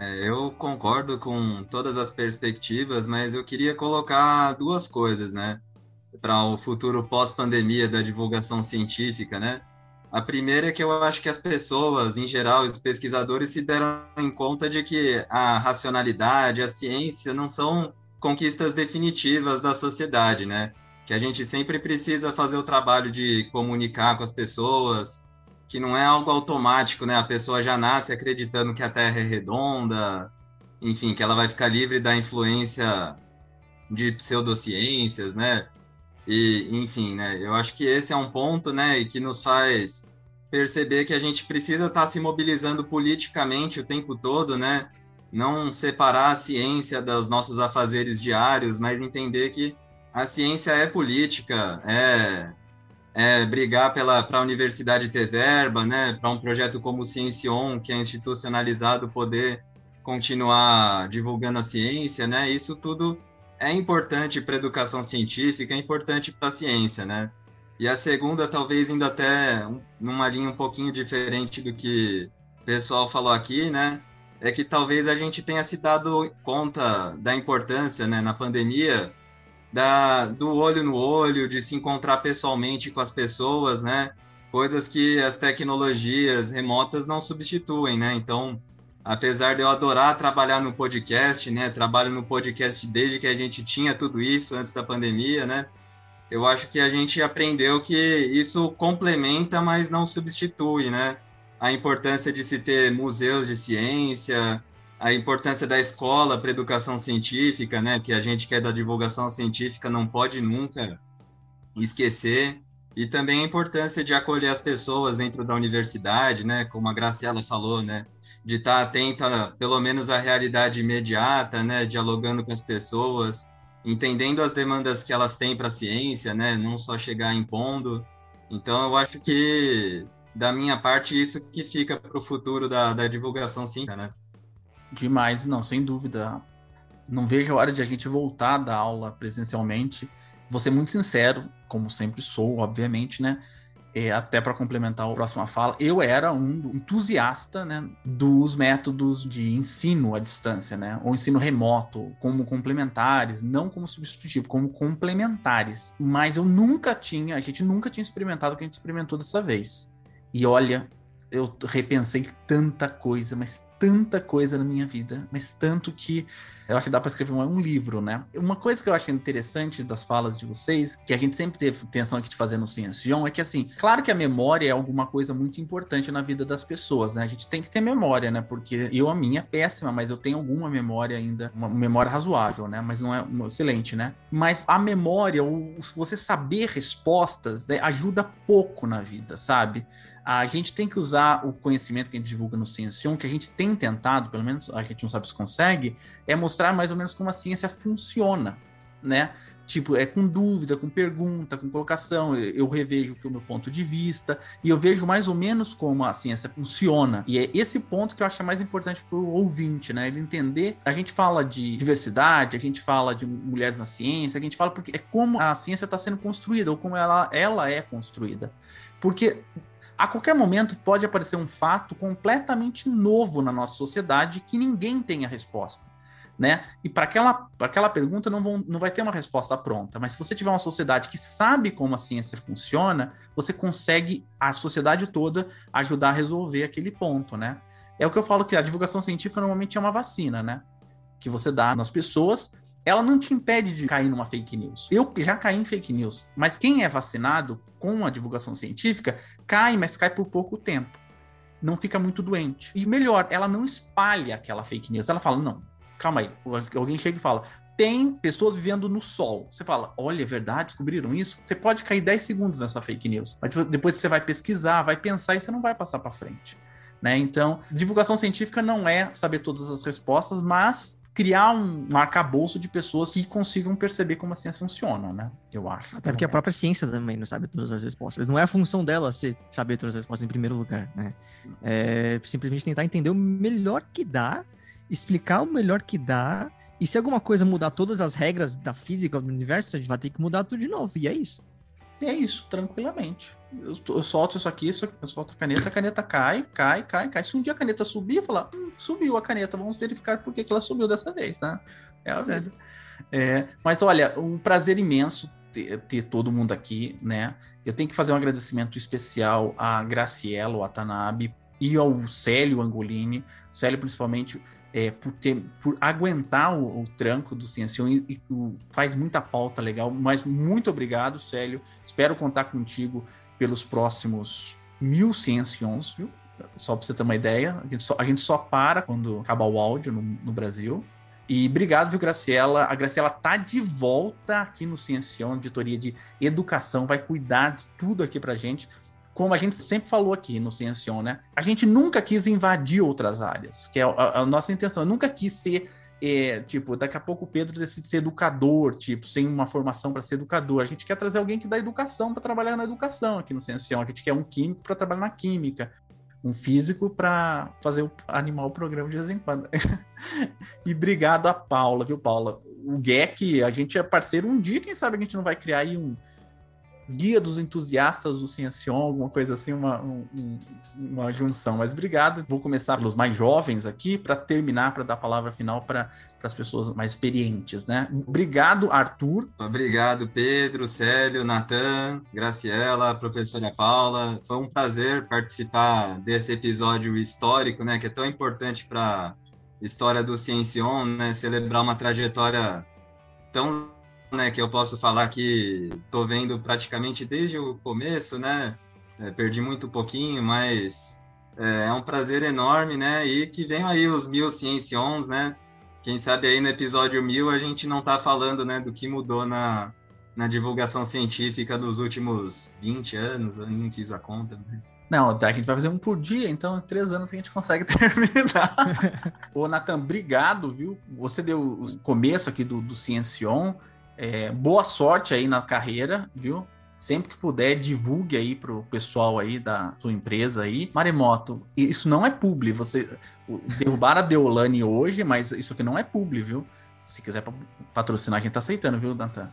É, eu concordo com todas as perspectivas, mas eu queria colocar duas coisas, né? Para o futuro pós-pandemia da divulgação científica, né? A primeira é que eu acho que as pessoas, em geral, os pesquisadores, se deram em conta de que a racionalidade, a ciência não são conquistas definitivas da sociedade, né? que a gente sempre precisa fazer o trabalho de comunicar com as pessoas, que não é algo automático, né? A pessoa já nasce acreditando que a Terra é redonda, enfim, que ela vai ficar livre da influência de pseudociências, né? E, enfim, né? Eu acho que esse é um ponto, né? Que nos faz perceber que a gente precisa estar se mobilizando politicamente o tempo todo, né? Não separar a ciência dos nossos afazeres diários, mas entender que a ciência é política, é, é brigar para a universidade ter verba, né? Para um projeto como o Ciencion, que é institucionalizado, poder continuar divulgando a ciência, né? Isso tudo é importante para a educação científica, é importante para a ciência, né? E a segunda, talvez indo até numa linha um pouquinho diferente do que o pessoal falou aqui, né? É que talvez a gente tenha se dado conta da importância, né, na pandemia, da, do olho no olho, de se encontrar pessoalmente com as pessoas, né? Coisas que as tecnologias remotas não substituem, né? Então, apesar de eu adorar trabalhar no podcast, né? Trabalho no podcast desde que a gente tinha tudo isso antes da pandemia, né? eu acho que a gente aprendeu que isso complementa, mas não substitui, né? A importância de se ter museus de ciência, a importância da escola para educação científica, né? Que a gente que é da divulgação científica não pode nunca esquecer. E também a importância de acolher as pessoas dentro da universidade, né? Como a Graciela falou, né? De estar atenta, pelo menos, à realidade imediata, né? Dialogando com as pessoas entendendo as demandas que elas têm para a ciência, né? Não só chegar impondo. Então, eu acho que, da minha parte, isso que fica para o futuro da, da divulgação científica, né? Demais, não, sem dúvida. Não vejo a hora de a gente voltar da aula presencialmente. Vou ser muito sincero, como sempre sou, obviamente, né? É, até para complementar a próxima fala, eu era um entusiasta né, dos métodos de ensino à distância, né, ou ensino remoto, como complementares, não como substitutivo, como complementares. Mas eu nunca tinha, a gente nunca tinha experimentado o que a gente experimentou dessa vez. E olha, eu repensei tanta coisa, mas tanta coisa na minha vida, mas tanto que eu acho que dá para escrever um, um, livro, né? Uma coisa que eu acho interessante das falas de vocês, que a gente sempre teve intenção aqui de fazer no Ciencion, é que assim, claro que a memória é alguma coisa muito importante na vida das pessoas, né? A gente tem que ter memória, né? Porque eu, a minha é péssima, mas eu tenho alguma memória ainda, uma memória razoável, né? Mas não é excelente, né? Mas a memória, o, você saber respostas, né, ajuda pouco na vida, sabe? A gente tem que usar o conhecimento que a gente divulga no Ciencion, que a gente tem tentado, pelo menos a gente não sabe se consegue, é mostrar mais ou menos como a ciência funciona, né? Tipo, é com dúvida, com pergunta, com colocação, eu revejo o meu ponto de vista e eu vejo mais ou menos como a ciência funciona. E é esse ponto que eu acho mais importante para o ouvinte, né? Ele entender. A gente fala de diversidade, a gente fala de mulheres na ciência, a gente fala porque é como a ciência está sendo construída ou como ela, ela é construída. Porque a qualquer momento pode aparecer um fato completamente novo na nossa sociedade que ninguém tem a resposta. Né? E para aquela, aquela pergunta não, vão, não vai ter uma resposta pronta, mas se você tiver uma sociedade que sabe como a ciência funciona, você consegue, a sociedade toda, ajudar a resolver aquele ponto, né? É o que eu falo que a divulgação científica normalmente é uma vacina, né? Que você dá nas pessoas ela não te impede de cair numa fake news. Eu já caí em fake news, mas quem é vacinado com a divulgação científica cai, mas cai por pouco tempo. Não fica muito doente. E melhor, ela não espalha aquela fake news. Ela fala: não, calma aí. Alguém chega e fala: tem pessoas vivendo no sol. Você fala, olha, é verdade, descobriram isso? Você pode cair 10 segundos nessa fake news, mas depois você vai pesquisar, vai pensar e você não vai passar para frente. Né? Então, divulgação científica não é saber todas as respostas, mas criar um, um arcabouço de pessoas que consigam perceber como a ciência funciona, né? Eu acho. Até porque a própria ciência também não sabe todas as respostas. Não é a função dela ser saber todas as respostas em primeiro lugar, né? É simplesmente tentar entender o melhor que dá, explicar o melhor que dá, e se alguma coisa mudar todas as regras da física do universo, a gente vai ter que mudar tudo de novo. E é isso. E é isso, tranquilamente. Eu, eu, solto isso aqui, eu solto a caneta, a caneta cai, cai, cai, cai. Se um dia a caneta subir, eu falar, hum, subiu a caneta, vamos verificar por que, que ela subiu dessa vez, né? É a. É, mas olha, um prazer imenso ter, ter, todo mundo aqui, né? Eu tenho que fazer um agradecimento especial a Graciela, o Atanabe, e ao Célio Angolini. Célio, principalmente, é, por, ter, por aguentar o, o tranco do Ciencion e, e faz muita pauta legal. Mas muito obrigado, Célio. Espero contar contigo pelos próximos mil Ciencions, viu? Só para você ter uma ideia, a gente só, a gente só para quando acabar o áudio no, no Brasil. E obrigado, viu, Graciela? A Graciela tá de volta aqui no Ciencion, editoria de educação, vai cuidar de tudo aqui pra gente. Como a gente sempre falou aqui no Ciencion, né? A gente nunca quis invadir outras áreas, que é a, a nossa intenção. Eu nunca quis ser, é, tipo, daqui a pouco o Pedro decide ser educador, tipo, sem uma formação para ser educador. A gente quer trazer alguém que dá educação para trabalhar na educação aqui no Ciencion. A gente quer um químico para trabalhar na química um físico para fazer o, animar o programa de vez em quando. e obrigado a Paula, viu, Paula? O GEC, a gente é parceiro um dia, quem sabe a gente não vai criar aí um guia dos entusiastas do Ciencion, alguma coisa assim, uma, um- um- uma junção. Mas obrigado. Vou começar pelos mais jovens aqui para terminar, para dar a palavra final para as pessoas mais experientes, né? Obrigado, Arthur. Obrigado, Pedro, Célio, Natan, Graciela, professora Paula. Foi um prazer participar desse episódio histórico, né, que é tão importante para história do Ciencion, né, celebrar uma trajetória tão, né, que eu posso falar que tô vendo praticamente desde o começo, né, é, perdi muito pouquinho, mas é, é um prazer enorme, né, e que venham aí os mil Ciencions, né, quem sabe aí no episódio 1000 a gente não está falando né, do que mudou na, na divulgação científica dos últimos 20 anos, eu nem fiz a conta. né? Não, a gente vai fazer um por dia, então em três anos a gente consegue terminar. Ô, Natan, obrigado, viu? Você deu o começo aqui do, do Ciencion. É, boa sorte aí na carreira, viu? Sempre que puder, divulgue aí pro pessoal aí da sua empresa aí. Maremoto, isso não é publi. Você derrubaram a Deolane hoje, mas isso aqui não é publi, viu? Se quiser pa- patrocinar, a gente tá aceitando, viu, Natan?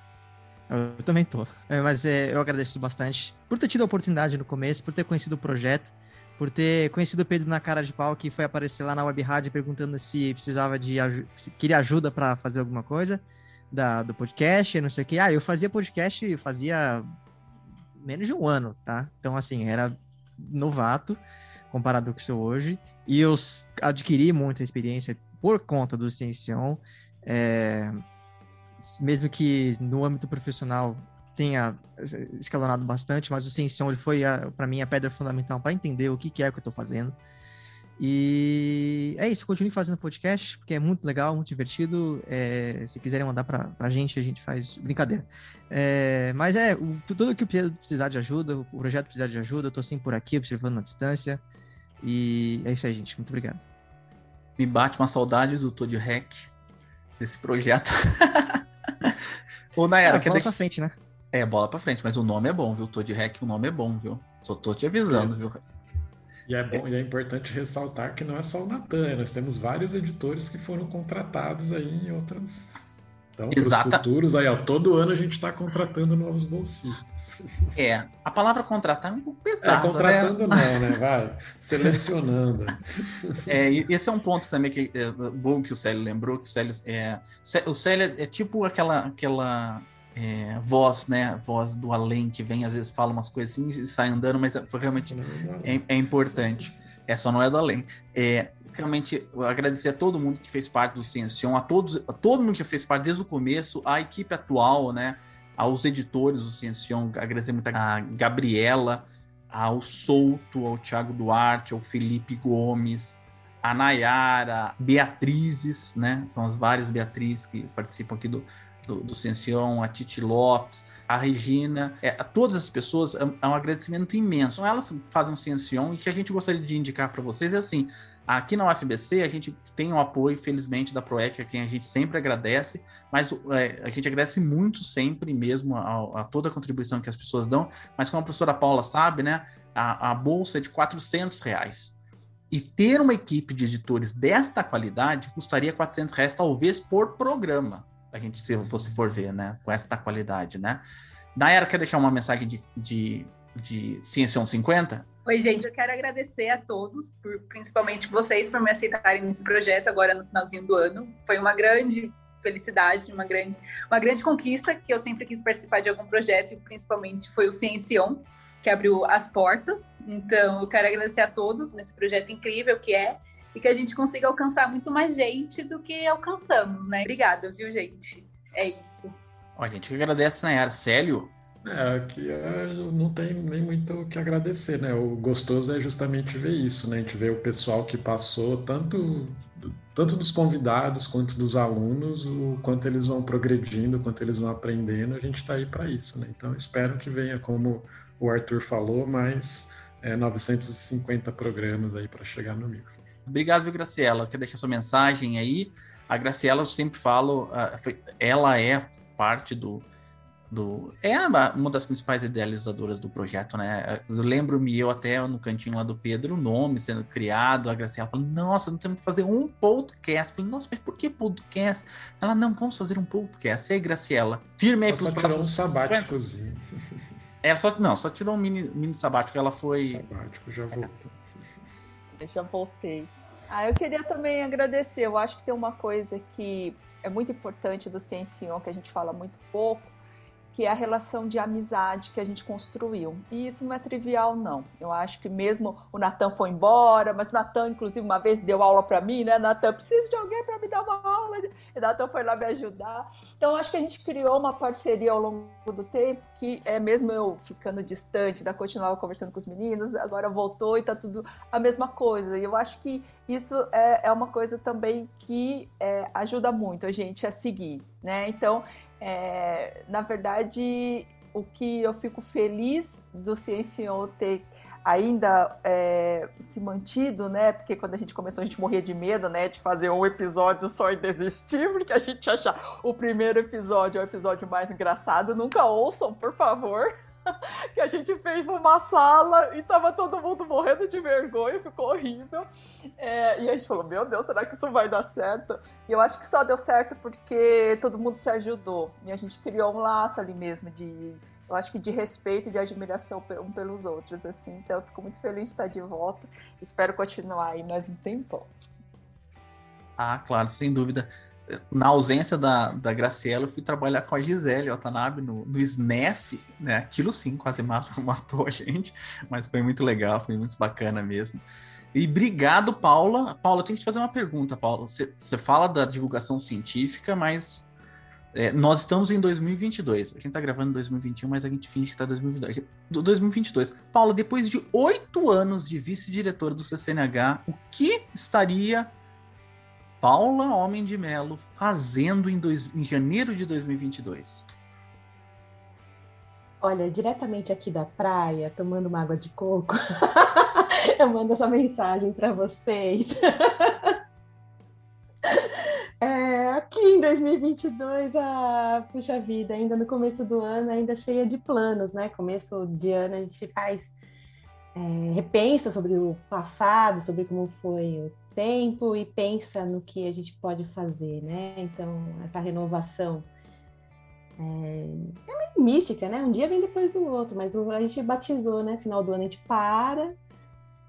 Eu também tô. É, mas é, eu agradeço bastante por ter tido a oportunidade no começo, por ter conhecido o projeto, por ter conhecido o Pedro na cara de pau, que foi aparecer lá na Web Rádio perguntando se precisava de se queria ajuda para fazer alguma coisa da, do podcast, não sei o que. Ah, eu fazia podcast, fazia menos de um ano, tá? Então, assim, era novato comparado com o que sou hoje. E eu adquiri muita experiência por conta do Ciencion. É, mesmo que no âmbito profissional tenha escalonado bastante, mas o Ciencion ele foi para mim a pedra fundamental para entender o que, que é que eu estou fazendo. E é isso, continue fazendo podcast, porque é muito legal, muito divertido. É, se quiserem mandar pra, pra gente, a gente faz brincadeira. É, mas é, o- tu- tudo que o Pedro precisar de ajuda, o projeto precisar de ajuda, eu tô sempre por aqui, observando na distância. E é isso aí, gente. Muito obrigado. Me bate uma saudade do Todd Hack, desse projeto. Ô, Nayara, Ah, quer bola deixar... pra frente, né? É, bola pra frente, mas o nome é bom, viu? Todd Hack, o nome é bom, viu? Só tô te avisando, viu? E é bom, e é importante ressaltar que não é só o Natan, né? nós temos vários editores que foram contratados aí em outras. Então, para os futuros, aí, ó, todo ano a gente está contratando novos bolsistas. É, a palavra contratar é um pouco É, pesada, contratando né? não, né? Vai, selecionando. É, esse é um ponto também que é bom que o Célio lembrou, que o Célio é, o Célio é tipo aquela aquela é, voz, né, voz do além que vem às vezes fala umas coisas assim e sai andando, mas foi realmente é, é importante. É só não é do além. É, realmente agradecer a todo mundo que fez parte do Ciencion, a todos, a todo mundo que fez parte desde o começo, a equipe atual, né, aos editores do Ciencion, agradecer muito a Gabriela, ao Souto, ao Thiago Duarte, ao Felipe Gomes, a Nayara, Beatrizes, né, são as várias Beatrizes que participam aqui do, do, do a Titi Lopes, a Regina, é, a todas as pessoas, é, é um agradecimento imenso. Elas fazem um Ciencion e que a gente gostaria de indicar para vocês é assim, aqui na UFBC a gente tem o apoio, felizmente, da ProEC, a quem a gente sempre agradece, mas é, a gente agradece muito sempre mesmo a, a, toda a contribuição que as pessoas dão, mas como a professora Paula sabe, né, a, a bolsa é de 400 reais. E ter uma equipe de editores desta qualidade custaria 400 reais, talvez, por programa. A gente, se você for ver, né? Com esta qualidade, né? Nayara, quer deixar uma mensagem de, de, de Ciência 150? Oi, gente, eu quero agradecer a todos, por, principalmente vocês, por me aceitarem nesse projeto agora no finalzinho do ano. Foi uma grande felicidade, uma grande, uma grande conquista que eu sempre quis participar de algum projeto e principalmente foi o Ciencion, que abriu as portas. Então, eu quero agradecer a todos nesse projeto incrível que é e que a gente consiga alcançar muito mais gente do que alcançamos, né? Obrigada, viu, gente? É isso. Ó, gente, que agradece, Nayara. Célio? É, aqui é, não tem nem muito o que agradecer, né? O gostoso é justamente ver isso, né? A gente vê o pessoal que passou, tanto, tanto dos convidados quanto dos alunos, o quanto eles vão progredindo, o quanto eles vão aprendendo, a gente está aí para isso, né? Então espero que venha, como o Arthur falou, mais é, 950 programas aí para chegar no mil. Obrigado, viu, Graciela? Quer deixar sua mensagem aí? A Graciela, eu sempre falo, foi, ela é parte do, do é uma das principais idealizadoras do projeto, né? Lembro-me eu até no cantinho lá do Pedro, o nome sendo criado, a Graciela falando, nossa, não temos que fazer um podcast. Eu falei, nossa, mas por que podcast? Ela, não, vamos fazer um podcast. E aí, Graciela, firme aí para os próximos... um sabáticozinho. É, só, não, só tirou um mini, mini sabático, ela foi... Sabático, já voltou. Já voltei. Ah, eu queria também agradecer. Eu acho que tem uma coisa que é muito importante do Ciencion, que a gente fala muito pouco, que é a relação de amizade que a gente construiu. E isso não é trivial, não. Eu acho que mesmo o Natan foi embora, mas o Natan, inclusive, uma vez deu aula para mim, né? Natan, preciso de alguém para me dar uma aula. E Natan foi lá me ajudar. Então, acho que a gente criou uma parceria ao longo do tempo, que é mesmo eu ficando distante, da continuava conversando com os meninos, agora voltou e tá tudo a mesma coisa. E eu acho que isso é, é uma coisa também que é, ajuda muito a gente a seguir, né? Então, é, na verdade, o que eu fico feliz do Ciencion ter ainda é, se mantido, né? Porque quando a gente começou, a gente morria de medo, né? De fazer um episódio só e desistir, porque a gente achar o primeiro episódio é o episódio mais engraçado. Nunca ouçam, por favor. que a gente fez numa sala e tava todo mundo morrendo de vergonha, ficou horrível. É, e a gente falou: Meu Deus, será que isso vai dar certo? E eu acho que só deu certo porque todo mundo se ajudou e a gente criou um laço ali mesmo de. Eu acho que de respeito e de admiração um pelos outros, assim. Então, eu fico muito feliz de estar de volta. Espero continuar aí mais um tempão. Ah, claro, sem dúvida na ausência da, da Graciela, eu fui trabalhar com a Gisele Otanabe no, no SNEF, né? Aquilo sim, quase matou, matou a gente, mas foi muito legal, foi muito bacana mesmo. E obrigado, Paula. Paula, eu tenho que te fazer uma pergunta, Paula. Você fala da divulgação científica, mas é, nós estamos em 2022. A gente está gravando em 2021, mas a gente finge que está em 2022. 2022. Paula, depois de oito anos de vice-diretora do CCNH, o que estaria Paula Homem de Melo fazendo em, dois, em janeiro de 2022? Olha, diretamente aqui da praia, tomando uma água de coco, eu mando essa mensagem para vocês. É, aqui em 2022, a puxa vida, ainda no começo do ano, ainda cheia de planos, né? Começo de ano a gente faz, é, repensa sobre o passado, sobre como foi o tempo e pensa no que a gente pode fazer, né? Então, essa renovação é, é meio mística, né? Um dia vem depois do outro, mas a gente batizou, né? Final do ano a gente para,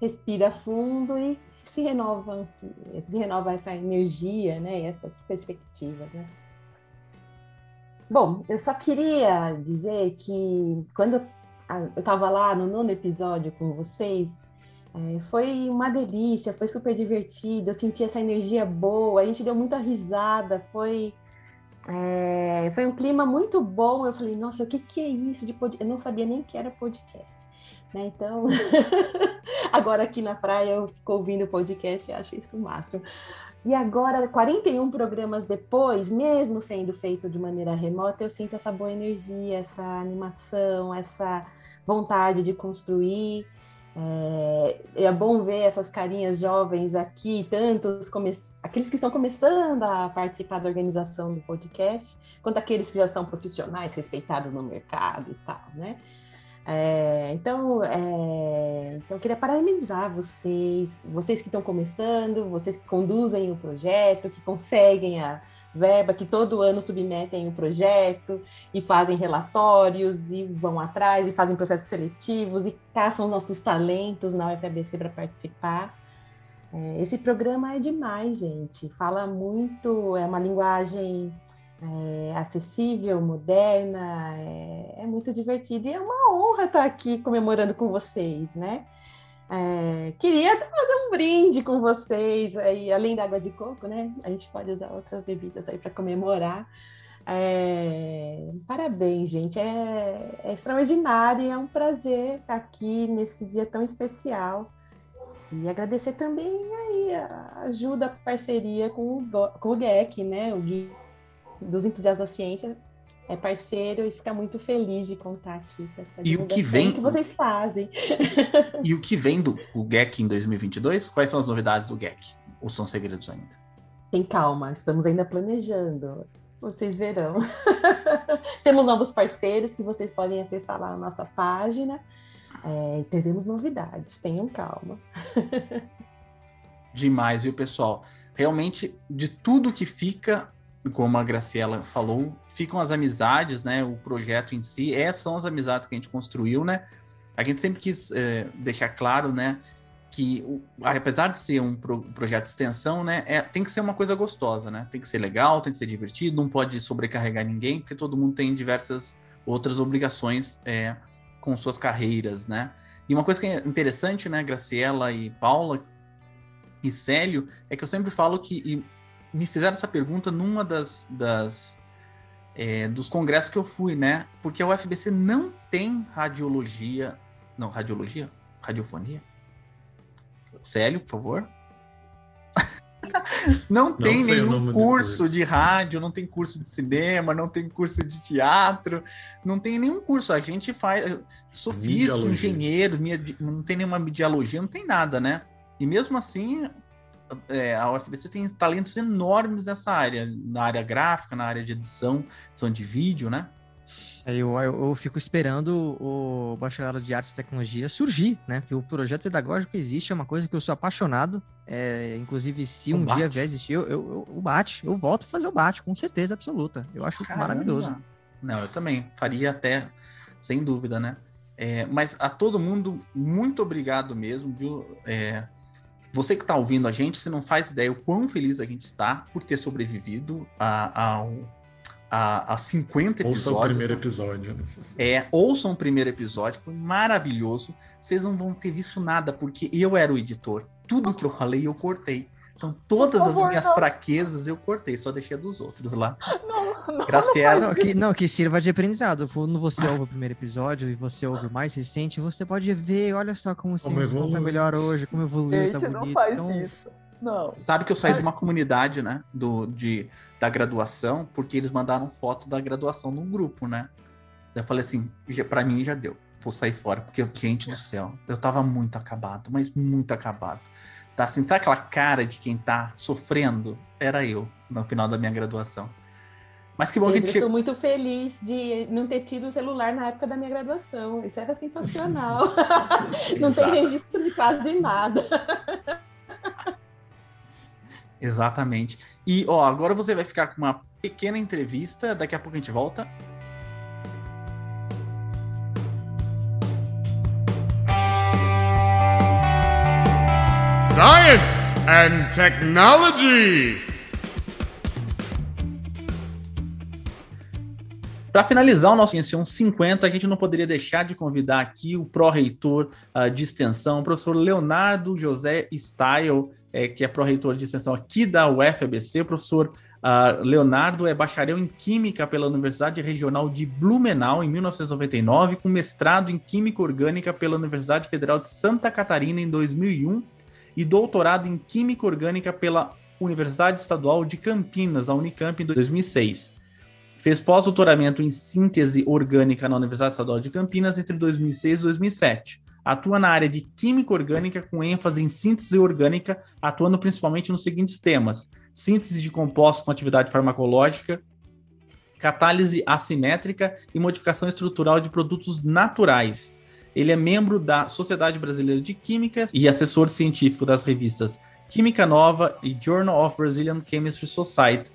respira fundo e se renova, se, se renova essa energia, né? E essas perspectivas, né? Bom, eu só queria dizer que quando eu estava lá no nono episódio com vocês, é, foi uma delícia, foi super divertido, eu senti essa energia boa, a gente deu muita risada, foi, é, foi um clima muito bom. Eu falei, nossa, o que, que é isso de? Eu não sabia nem que era podcast. Né? Então, agora aqui na praia eu fico ouvindo podcast e acho isso máximo. E agora, 41 programas depois, mesmo sendo feito de maneira remota, eu sinto essa boa energia, essa animação, essa vontade de construir. É, é, bom ver essas carinhas jovens aqui, tantos aqueles que estão começando a participar da organização do podcast, quanto aqueles que já são profissionais respeitados no mercado e tal, né? É, então, é, então, eu queria parabenizar vocês, vocês que estão começando, vocês que conduzem o projeto, que conseguem a, verba que todo ano submetem o um projeto e fazem relatórios e vão atrás e fazem processos seletivos e caçam nossos talentos na UFABC para participar. É, esse programa é demais, gente. Fala muito, é uma linguagem é, acessível, moderna, é, é, muito divertido e é uma honra estar aqui comemorando com vocês, né? É, queria fazer um brinde com vocês, aí, além da água de coco, né? A gente pode usar outras bebidas aí para comemorar. É, parabéns, gente. É, é extraordinário, é um prazer estar aqui nesse dia tão especial. E agradecer também aí a ajuda, a parceria com o, com o GEC, né? O Gui dos Entusiastas da Ciência, é parceiro e fica muito feliz de contar aqui com essa E o que vem que vocês fazem. E o que vem do o GEC em 2022? Quais são as novidades do GEC? Ou são segredos ainda? Tem calma, estamos ainda planejando. Vocês verão. Temos novos parceiros que vocês podem acessar lá na nossa página. É, teremos novidades, tenham calma. Demais, viu, pessoal? Realmente, de tudo que fica, como a Graciela falou, ficam as amizades, né? O projeto em si, essas são as amizades que a gente construiu, né? A gente sempre quis é, deixar claro, né? Que apesar de ser um pro, projeto de extensão, né? É, tem que ser uma coisa gostosa, né? Tem que ser legal, tem que ser divertido, não pode sobrecarregar ninguém, porque todo mundo tem diversas outras obrigações é, com suas carreiras, né? E uma coisa que é interessante, né, Graciela e Paula e Célio, é que eu sempre falo que me fizeram essa pergunta numa das, das é, dos congressos que eu fui, né? Porque a UFBC não tem radiologia, não radiologia, radiofonia. Célio, por favor. não tem não nenhum curso, curso de rádio, não tem curso de cinema, não tem curso de teatro, não tem nenhum curso. A gente faz. Sou físico, engenheiro, não tem nenhuma mediologia, não tem nada, né? E mesmo assim, é, a UFBC tem talentos enormes nessa área, na área gráfica, na área de edição, edição de vídeo, né? É, eu, eu, eu, fico esperando o bacharelado de artes e tecnologia surgir, né? Porque o projeto pedagógico existe, é uma coisa que eu sou apaixonado. É, inclusive, se o um bate. dia vier existir, eu, eu, eu, bate, eu volto a fazer o bate, com certeza absoluta. Eu acho Caramba. maravilhoso. Não, eu também faria até, sem dúvida, né? É, mas a todo mundo, muito obrigado mesmo, viu? É, você que está ouvindo a gente, você não faz ideia o quão feliz a gente está por ter sobrevivido a, a, a, a 50 episódios. Ouçam o primeiro episódio. É, ouçam o primeiro episódio, foi maravilhoso. Vocês não vão ter visto nada, porque eu era o editor. Tudo que eu falei, eu cortei. Então, todas favor, as minhas não. fraquezas eu cortei, só deixei dos outros lá. Não, não, Graciela. Não, que, não, que sirva de aprendizado. Quando você ouve o primeiro episódio e você ouve o mais recente, você pode ver, olha só como, como o tá melhor hoje, como evoluiu, tá bonito. não faz então... isso. Não. Sabe que eu saí de uma comunidade, né, do, de, da graduação, porque eles mandaram foto da graduação no grupo, né? Eu falei assim, para mim já deu, vou sair fora, porque, gente do céu, eu tava muito acabado, mas muito acabado tá assim, sabe aquela cara de quem tá sofrendo? Era eu, no final da minha graduação. Mas que bom Pedro, que gente... Eu tô muito feliz de não ter tido um celular na época da minha graduação. Isso era sensacional. não tem registro de quase nada. Exatamente. E, ó, agora você vai ficar com uma pequena entrevista. Daqui a pouco a gente volta. Science and Technology. Para finalizar o nosso Ciência 50, a gente não poderia deixar de convidar aqui o pró-reitor uh, de extensão, o professor Leonardo José Style, é, que é pró-reitor de extensão aqui da UFABC. O professor uh, Leonardo é bacharel em Química pela Universidade Regional de Blumenau em 1999, com mestrado em Química Orgânica pela Universidade Federal de Santa Catarina em 2001 e doutorado em Química Orgânica pela Universidade Estadual de Campinas, a Unicamp, em 2006. Fez pós-doutoramento em Síntese Orgânica na Universidade Estadual de Campinas entre 2006 e 2007. Atua na área de Química Orgânica com ênfase em síntese orgânica, atuando principalmente nos seguintes temas: síntese de compostos com atividade farmacológica, catálise assimétrica e modificação estrutural de produtos naturais, ele é membro da Sociedade Brasileira de Química e assessor científico das revistas Química Nova e Journal of Brazilian Chemistry Society.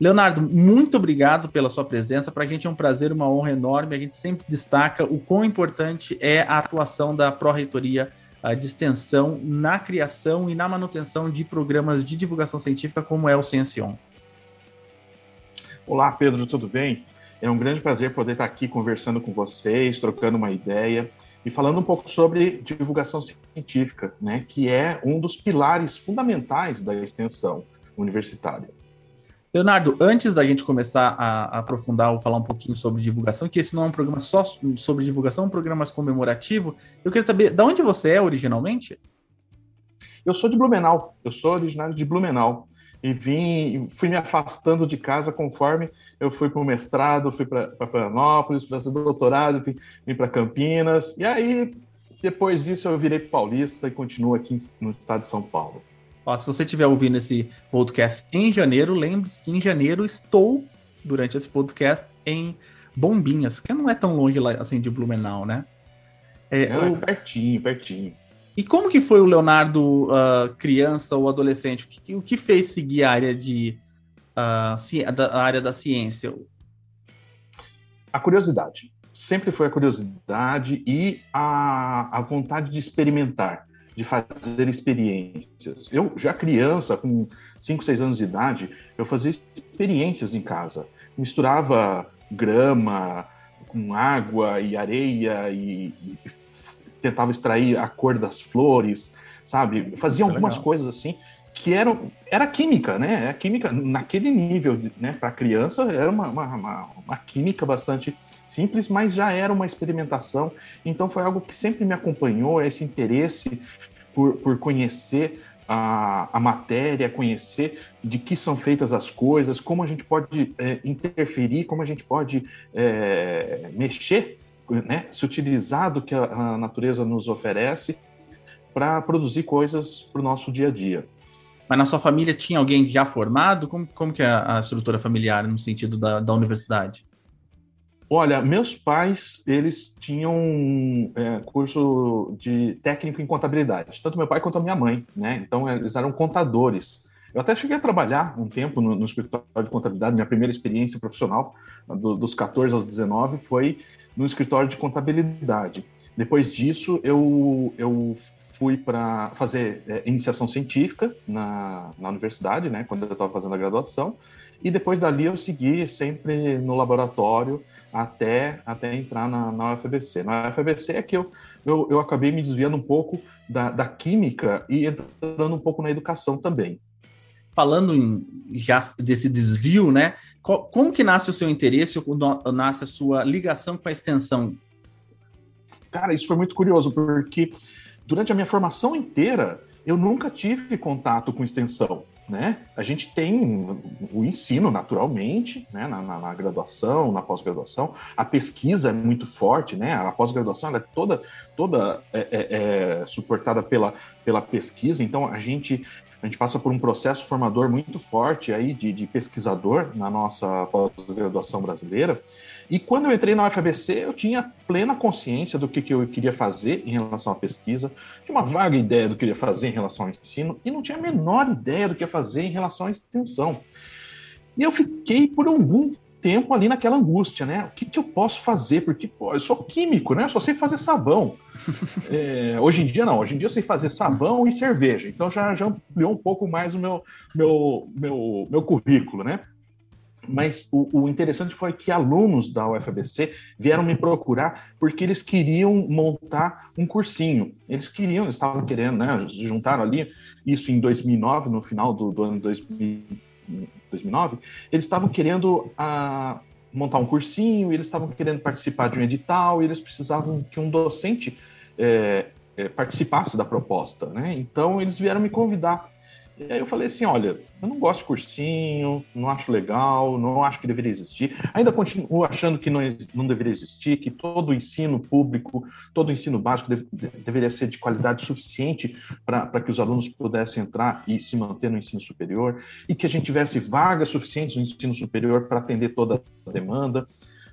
Leonardo, muito obrigado pela sua presença. Para a gente é um prazer, uma honra enorme. A gente sempre destaca o quão importante é a atuação da Pró-Reitoria de Extensão na criação e na manutenção de programas de divulgação científica, como é o Ciencion. Olá, Pedro, tudo bem? É um grande prazer poder estar aqui conversando com vocês, trocando uma ideia. e falando um pouco sobre divulgação científica, né, que é um dos pilares fundamentais da extensão universitária. Leonardo, antes da gente começar a, aprofundar ou falar um pouquinho sobre divulgação, que esse não é um programa só sobre divulgação, é um programa mais comemorativo, eu queria saber de onde você é originalmente? Eu sou de Blumenau, eu sou originário de Blumenau e vim, fui me afastando de casa conforme eu fui para o mestrado, fui para Florianópolis, para fazer doutorado, vim, para Campinas, e aí depois disso eu virei paulista e continuo aqui no estado de São Paulo. Ó, se você estiver ouvindo esse podcast em janeiro, lembre-se que em janeiro estou, durante esse podcast, em Bombinhas, que não é tão longe lá, assim de Blumenau, né? É, é eu... pertinho, pertinho. E como que foi o Leonardo uh, criança ou adolescente? O que, o que fez seguir a área de da, a área da ciência? A curiosidade. Sempre foi a curiosidade e a, a vontade de experimentar de fazer experiências. Eu, já criança, com 5, 6 anos de idade, eu fazia experiências em casa. Misturava grama com água e areia e, e tentava extrair a cor das flores, sabe? Fazia algumas legal. coisas assim que eram era química, né? A química naquele nível, né? Para criança era uma, uma, uma, uma, química bastante simples, mas já era uma experimentação. Então foi algo que sempre me acompanhou, esse interesse por, por conhecer a, a, matéria, conhecer de que são feitas as coisas, como a gente pode é, interferir, como a gente pode é, mexer, né, se utilizar do que a, a natureza nos oferece para produzir coisas para o nosso dia a dia. Mas na sua família tinha alguém já formado? Como, como que é a estrutura familiar no sentido da, da universidade? Olha, meus pais, eles tinham é, curso de técnico em contabilidade, tanto meu pai quanto a minha mãe, né? Então, eles eram contadores. Eu até cheguei a trabalhar um tempo no, no escritório de contabilidade, minha primeira experiência profissional, do, dos 14 aos 19, foi no escritório de contabilidade. Depois disso, eu, eu fui para fazer é, iniciação científica na, na universidade, né, quando eu estava fazendo a graduação, e depois dali eu segui sempre no laboratório, até, até entrar na, na UFBC. Na UFBC é que eu, eu, eu acabei me desviando um pouco da, da química e entrando um pouco na educação também. Falando em, já desse desvio, né? como que nasce o seu interesse, ou nasce a sua ligação com a extensão? Cara, isso foi muito curioso, porque durante a minha formação inteira, eu nunca tive contato com extensão né? A gente tem o ensino naturalmente, né? Na, na, na graduação, na pós-graduação, a pesquisa é muito forte, né? A pós-graduação é toda toda é, é, é, suportada pela, pela pesquisa, então a gente a gente passa por um processo formador muito forte aí de, de pesquisador na nossa pós-graduação brasileira. E quando eu entrei na UFABC, eu tinha plena consciência do que, que eu queria fazer em relação à pesquisa, tinha uma vaga ideia do que eu queria fazer em relação ao ensino, e não tinha a menor ideia do que ia fazer em relação à extensão. E eu fiquei por algum tempo ali naquela angústia, né? O que, que eu posso fazer? Porque, pô, eu sou químico, né? Eu só sei fazer sabão. é, hoje em dia, não. Hoje em dia eu sei fazer sabão e cerveja. Então já, já ampliou um pouco mais o meu, meu, meu, meu currículo, né? Mas o, o, interessante foi que alunos da UFABC vieram me procurar porque eles queriam montar um cursinho. Eles queriam, eles estavam querendo, né? Juntaram ali, isso em 2009, no final do, do ano 2000, 2009. Eles estavam querendo ah, montar um cursinho, eles estavam querendo participar de um edital, eles precisavam que um docente é, participasse da proposta, né? Então eles vieram me convidar e aí eu falei assim, olha, eu não gosto de cursinho, não acho legal, não acho que deveria existir. Ainda continuo achando que não, não deveria existir, que todo o ensino público, todo o ensino básico deve, deveria ser de qualidade suficiente para que os alunos pudessem entrar e se manter no ensino superior, e que a gente tivesse vagas suficientes no ensino superior para atender toda a demanda.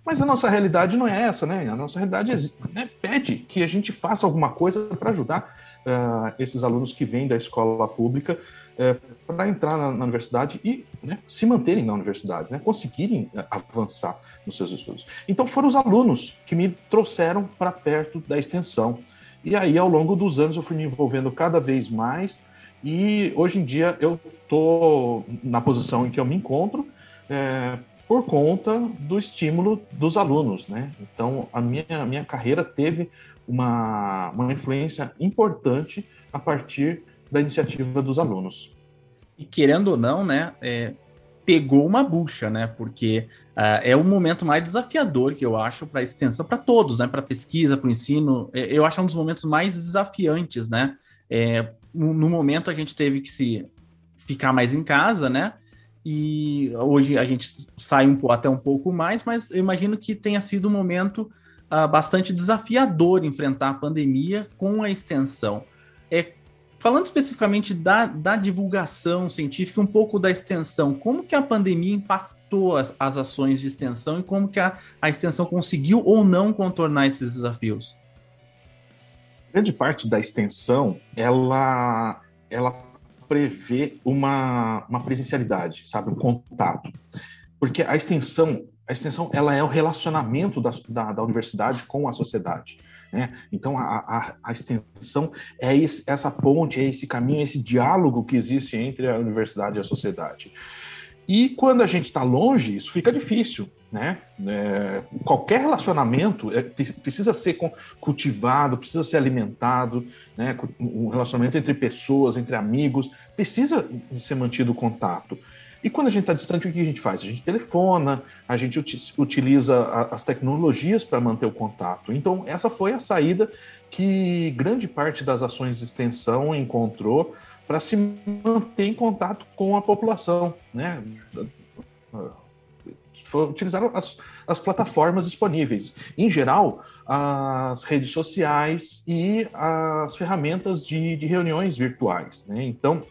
Mas a nossa realidade não é essa, né? A nossa realidade né, pede que a gente faça alguma coisa para ajudar uh, esses alunos que vêm da escola pública é, para entrar na, na, universidade e né, se manterem na universidade, né, conseguirem é, avançar nos seus estudos. Então foram os alunos que me trouxeram para perto da extensão. E aí, ao longo dos anos, eu fui me envolvendo cada vez mais e hoje em dia eu estou na posição em que eu me encontro, é, por conta do estímulo dos alunos, né? Então, a minha, minha carreira teve uma, uma influência importante a partir da iniciativa dos alunos. E querendo ou não, né, é, pegou uma bucha, né? Porque uh, é o momento mais desafiador que eu acho para a extensão, para todos, né? Para pesquisa, para o ensino. É, eu acho um dos momentos mais desafiantes, né? É, no, no, momento a gente teve que se ficar mais em casa, né? E hoje a gente sai um, até um pouco mais, mas eu imagino que tenha sido um momento uh, bastante desafiador enfrentar a pandemia com a extensão. É, falando especificamente da, da divulgação científica, um pouco da extensão, como que a pandemia impactou as, as ações de extensão e como que a, a extensão conseguiu ou não contornar esses desafios? Grande parte da extensão, ela, ela prevê uma, uma presencialidade, sabe, um contato. Porque a extensão, a extensão ela é o relacionamento da, da, da universidade com a sociedade. Né? Então, a, a, a, extensão é esse, essa ponte, é esse caminho, é esse diálogo que existe entre a universidade e a sociedade. E quando a gente está longe, isso fica difícil, né? É, qualquer relacionamento é, precisa ser cultivado, precisa ser alimentado, né? Um relacionamento entre pessoas, entre amigos, precisa ser mantido o contato. E quando a gente está distante, o que a gente faz? A gente telefona, a gente utiliza as tecnologias para manter o contato. Então, essa foi a saída que grande parte das ações de extensão encontrou para se manter em contato com a população, né? Utilizaram as, as plataformas disponíveis. Em geral, as redes sociais e as ferramentas de, de reuniões virtuais. Né? Então,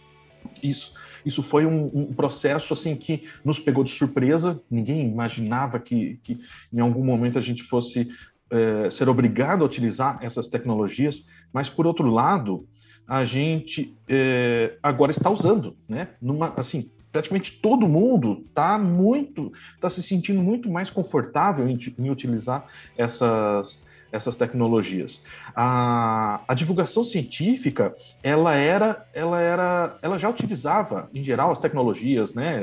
isso, isso foi um, um, processo assim que nos pegou de surpresa. Ninguém imaginava que, que em algum momento a gente fosse é, ser obrigado a utilizar essas tecnologias. Mas por outro lado, a gente é, agora está usando, né? Numa, assim, praticamente todo mundo está muito, está se sentindo muito mais confortável em, em utilizar essas essas tecnologias. A, a, divulgação científica, ela era, ela era, ela já utilizava, em geral, as tecnologias, né,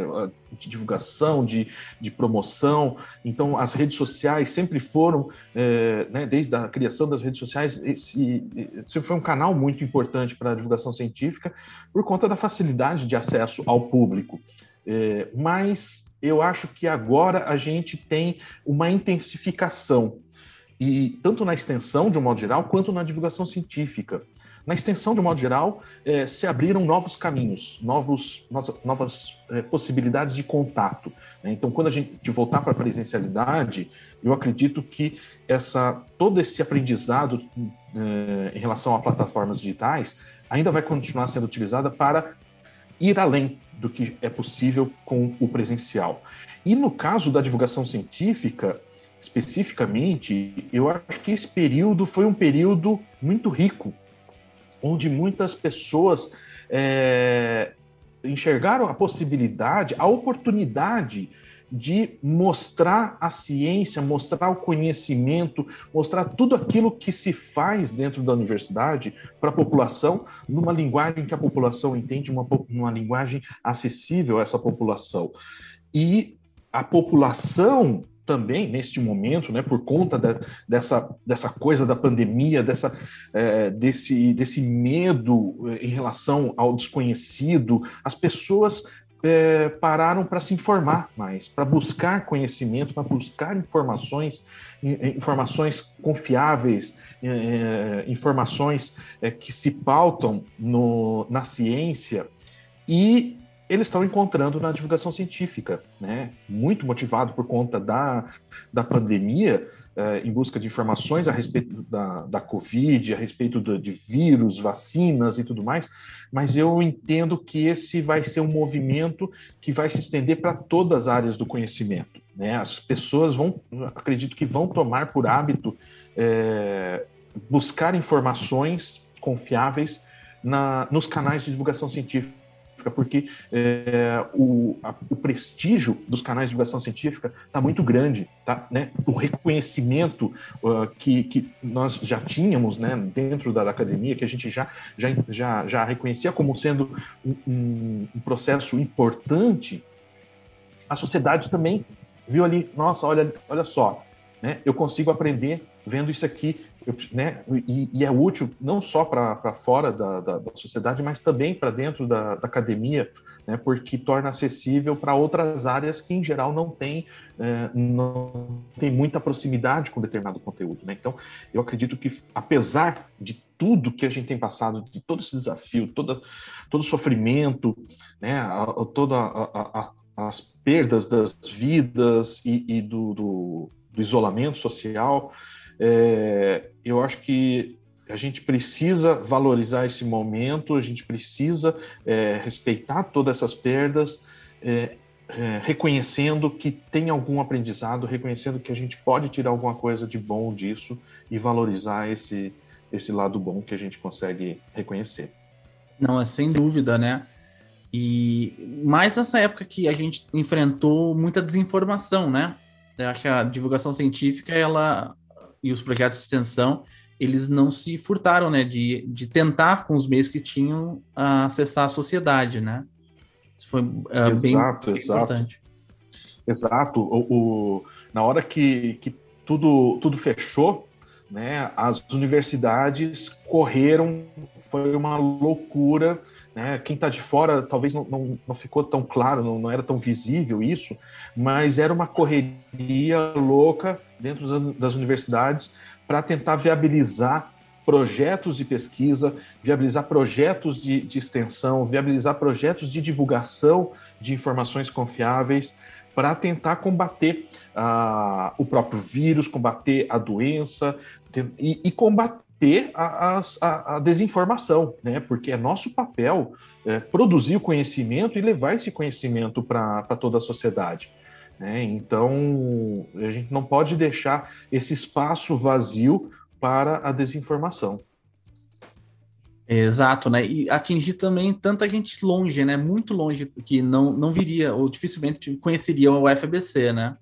de divulgação, de, de promoção. Então, as redes sociais sempre foram, é, né, desde a criação das redes sociais, esse, sempre foi um canal muito importante para a divulgação científica por conta da facilidade de acesso ao público. É, mas eu acho que agora a gente tem uma intensificação e tanto na extensão, de um modo geral, quanto na divulgação científica. Na extensão, de um modo geral, eh, se abriram novos caminhos, novos, novas eh, possibilidades de contato. Né? Então, quando a gente voltar para a presencialidade, eu acredito que essa, todo esse aprendizado eh, em relação a plataformas digitais ainda vai continuar sendo utilizada para ir além do que é possível com o presencial. E no caso da divulgação científica, especificamente, eu acho que esse período foi um período muito rico, onde muitas pessoas é, enxergaram a possibilidade, a oportunidade de mostrar a ciência, mostrar o conhecimento, mostrar tudo aquilo que se faz dentro da universidade para a população, numa linguagem que a população entende, uma, uma linguagem acessível a essa população. E a população também neste momento, né, por conta de, dessa, dessa coisa da pandemia, dessa, é, desse, desse medo é, em relação ao desconhecido, as pessoas é, pararam para se informar mais, para buscar conhecimento, para buscar informações, informações confiáveis, é, informações é, que se pautam no, na ciência e eles estão encontrando na divulgação científica, né? Muito motivado por conta da, da pandemia, eh, em busca de informações a respeito da, da Covid, a respeito do, de vírus, vacinas e tudo mais, mas eu entendo que esse vai ser um movimento que vai se estender para todas as áreas do conhecimento. Né? As pessoas vão, acredito que vão tomar por hábito eh, buscar informações confiáveis na, nos canais de divulgação científica porque é, o, a, o, prestígio dos canais de divulgação científica está muito grande, tá? Né? O reconhecimento uh, que, que nós já tínhamos né, dentro da, da, academia, que a gente já, já, já, já reconhecia como sendo um, um, um processo importante, a sociedade também viu ali, nossa, olha, olha só, né? Eu consigo aprender vendo isso aqui, né? E, e, é útil não só para fora da, da, da, sociedade, mas também para dentro da, da, academia, né? Porque torna acessível para outras áreas que em geral não tem é, não tem muita proximidade com determinado conteúdo, né? Então, eu acredito que apesar de tudo que a gente tem passado, de todo esse desafio, toda, todo o sofrimento, né? A, a, toda a, as perdas das vidas e, e do, do, do, isolamento social, é, eu acho que a gente precisa valorizar esse momento, a gente precisa é, respeitar todas essas perdas, é, é, reconhecendo que tem algum aprendizado, reconhecendo que a gente pode tirar alguma coisa de bom disso e valorizar esse, esse lado bom que a gente consegue reconhecer. Não, é sem dúvida, né? E mais nessa época que a gente enfrentou muita desinformação, né? Eu acho que a divulgação científica, ela e os projetos de extensão, eles não se furtaram, né, de, de tentar com os meios que tinham acessar a sociedade, né? Isso foi uh, exato, bem, bem exato. importante. Exato. O, o, na hora que, que tudo, tudo fechou, né, as universidades correram, foi uma loucura né? Quem está de fora talvez não, não, não ficou tão claro, não, não, era tão visível isso, mas era uma correria louca dentro das universidades para tentar viabilizar projetos de pesquisa, viabilizar projetos de, de extensão, viabilizar projetos de divulgação de informações confiáveis para tentar combater uh, o próprio vírus, combater a doença e, e combater ter a, a, a, desinformação, né? Porque é nosso papel é, produzir o conhecimento e levar esse conhecimento para toda a sociedade. Né? Então, a gente não pode deixar esse espaço vazio para a desinformação. Exato, né? E atingir também tanta gente longe, né? Muito longe, que não, não viria ou dificilmente conheceria o UFBC, né?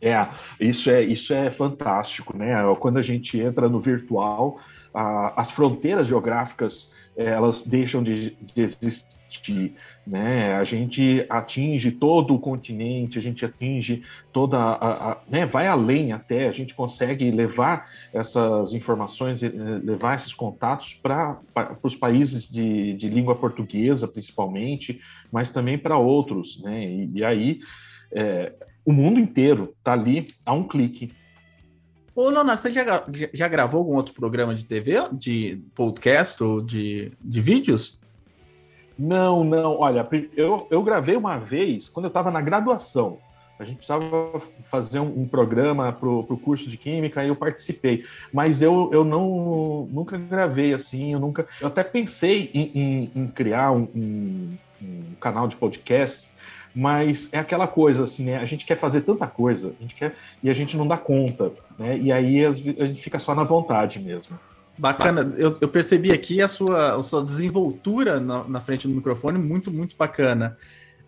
É, isso é, isso é fantástico, né? Quando a gente entra no virtual, a, as fronteiras geográficas elas deixam de, de, existir, né? A gente atinge todo o continente, a gente atinge toda a, a né? Vai além até, a gente consegue levar essas informações, levar esses contatos para os países de, de língua portuguesa, principalmente, mas também para outros, né? E, e aí é, o mundo inteiro está ali a um clique. Ô, Leonardo, você já, já gravou algum outro programa de TV, de podcast ou de, de vídeos? Não, não. Olha, eu, eu gravei uma vez quando eu estava na graduação. A gente precisava fazer um, um programa para o curso de Química e eu participei. Mas eu, eu não, nunca gravei assim, eu nunca. Eu até pensei em, em, em criar um, um, um canal de podcast mas é aquela coisa assim, né? A gente quer fazer tanta coisa, a gente quer e a gente não dá conta, né? E aí a gente fica só na vontade mesmo. Bacana, eu, eu percebi aqui a sua, a sua desenvoltura na, na frente do microfone, muito, muito bacana.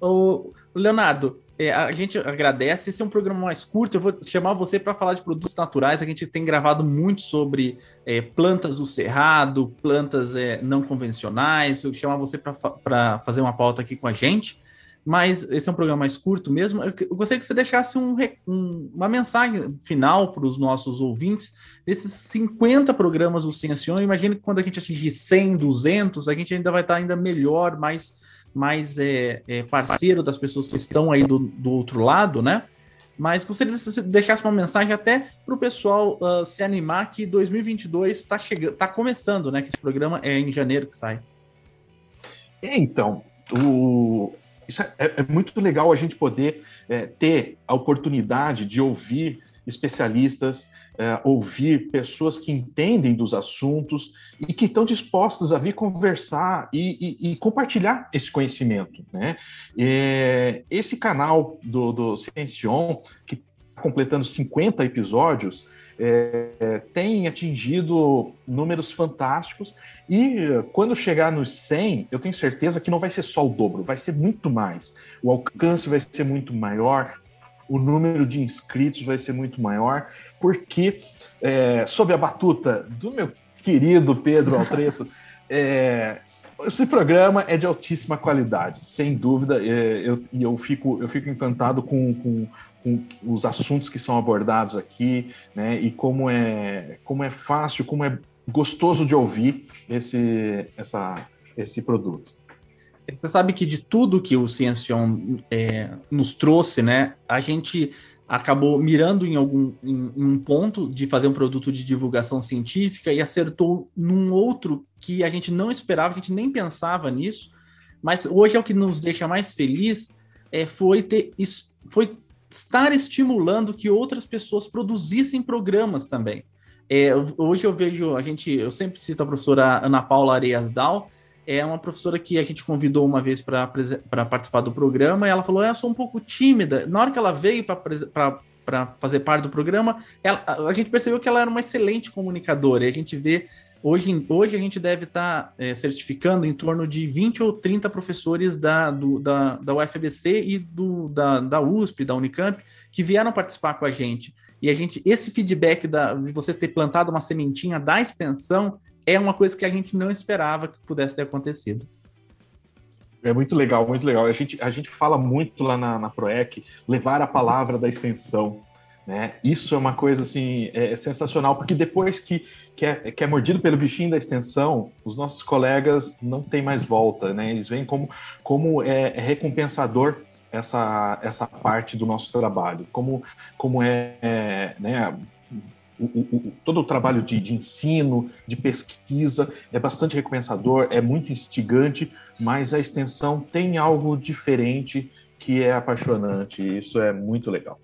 O, Leonardo, é, a gente agradece. Esse é um programa mais curto. Eu vou chamar você para falar de produtos naturais. A gente tem gravado muito sobre é, plantas do cerrado, plantas é, não convencionais. Eu vou chamar você para fazer uma pauta aqui com a gente mas esse é um programa mais curto mesmo. Eu gostaria que você deixasse um, um, uma mensagem final para os nossos ouvintes desses 50 programas do Ciencion. Imagino que quando a gente atingir 100, 200, a gente ainda vai estar ainda melhor, mais, mais é, é, parceiro das pessoas que estão aí do, do outro lado, né? Mas gostaria que você deixasse uma mensagem até para o pessoal uh, se animar que 2022 está chegando, está começando, né? Que esse programa é em janeiro que sai. Então, o, isso é, é, muito legal a gente poder é, ter a oportunidade de ouvir especialistas, é, ouvir pessoas que entendem dos assuntos e que estão dispostas a vir conversar e, e, e compartilhar esse conhecimento. Né? É, esse canal do, do Ciencion, que está completando 50 episódios, é, tem atingido números fantásticos e quando chegar nos 100, eu tenho certeza que não vai ser só o dobro, vai ser muito mais. O alcance vai ser muito maior, o número de inscritos vai ser muito maior, porque é, sob a batuta do meu querido Pedro Altreto, é, esse programa é de altíssima qualidade, sem dúvida. É, eu, e eu fico, eu fico encantado com, com, com, os assuntos que são abordados aqui, né? E como é, como é fácil, como é gostoso de ouvir esse, essa, esse produto. Você sabe que de tudo que o Ciencion é, nos trouxe, né? A gente acabou mirando em algum em, em um ponto de fazer um produto de divulgação científica e acertou num outro que a gente não esperava, a gente nem pensava nisso, mas hoje é o que nos deixa mais feliz é, foi ter foi estar estimulando que outras pessoas produzissem programas também. É, hoje eu vejo a gente, eu sempre cito a professora Ana Paula Areias Dal, é uma professora que a gente convidou uma vez para participar do programa e ela falou: é, Eu sou um pouco tímida. Na hora que ela veio para fazer parte do programa, ela, a gente percebeu que ela era uma excelente comunicadora. E a gente vê. Hoje, hoje a gente deve estar tá, é, certificando em torno de 20 ou 30 professores da, do, da, da UFBC e do, da, da USP, da Unicamp, que vieram participar com a gente. E a gente, esse feedback da, de você ter plantado uma sementinha da extensão é uma coisa que a gente não esperava que pudesse ter acontecido. É muito legal, muito legal. A gente, a gente fala muito lá na, na PROEC, levar a palavra da extensão. Né? Isso é uma coisa assim, é, é sensacional, porque depois que, que, é, que é mordido pelo bichinho da extensão, os nossos colegas não têm mais volta, né? Eles veem como, como é, é recompensador essa, essa parte do nosso trabalho, como, como é, é né, o, o, todo o trabalho de, de, ensino, de pesquisa é bastante recompensador, é muito instigante, mas a extensão tem algo diferente que é apaixonante. Isso é muito legal.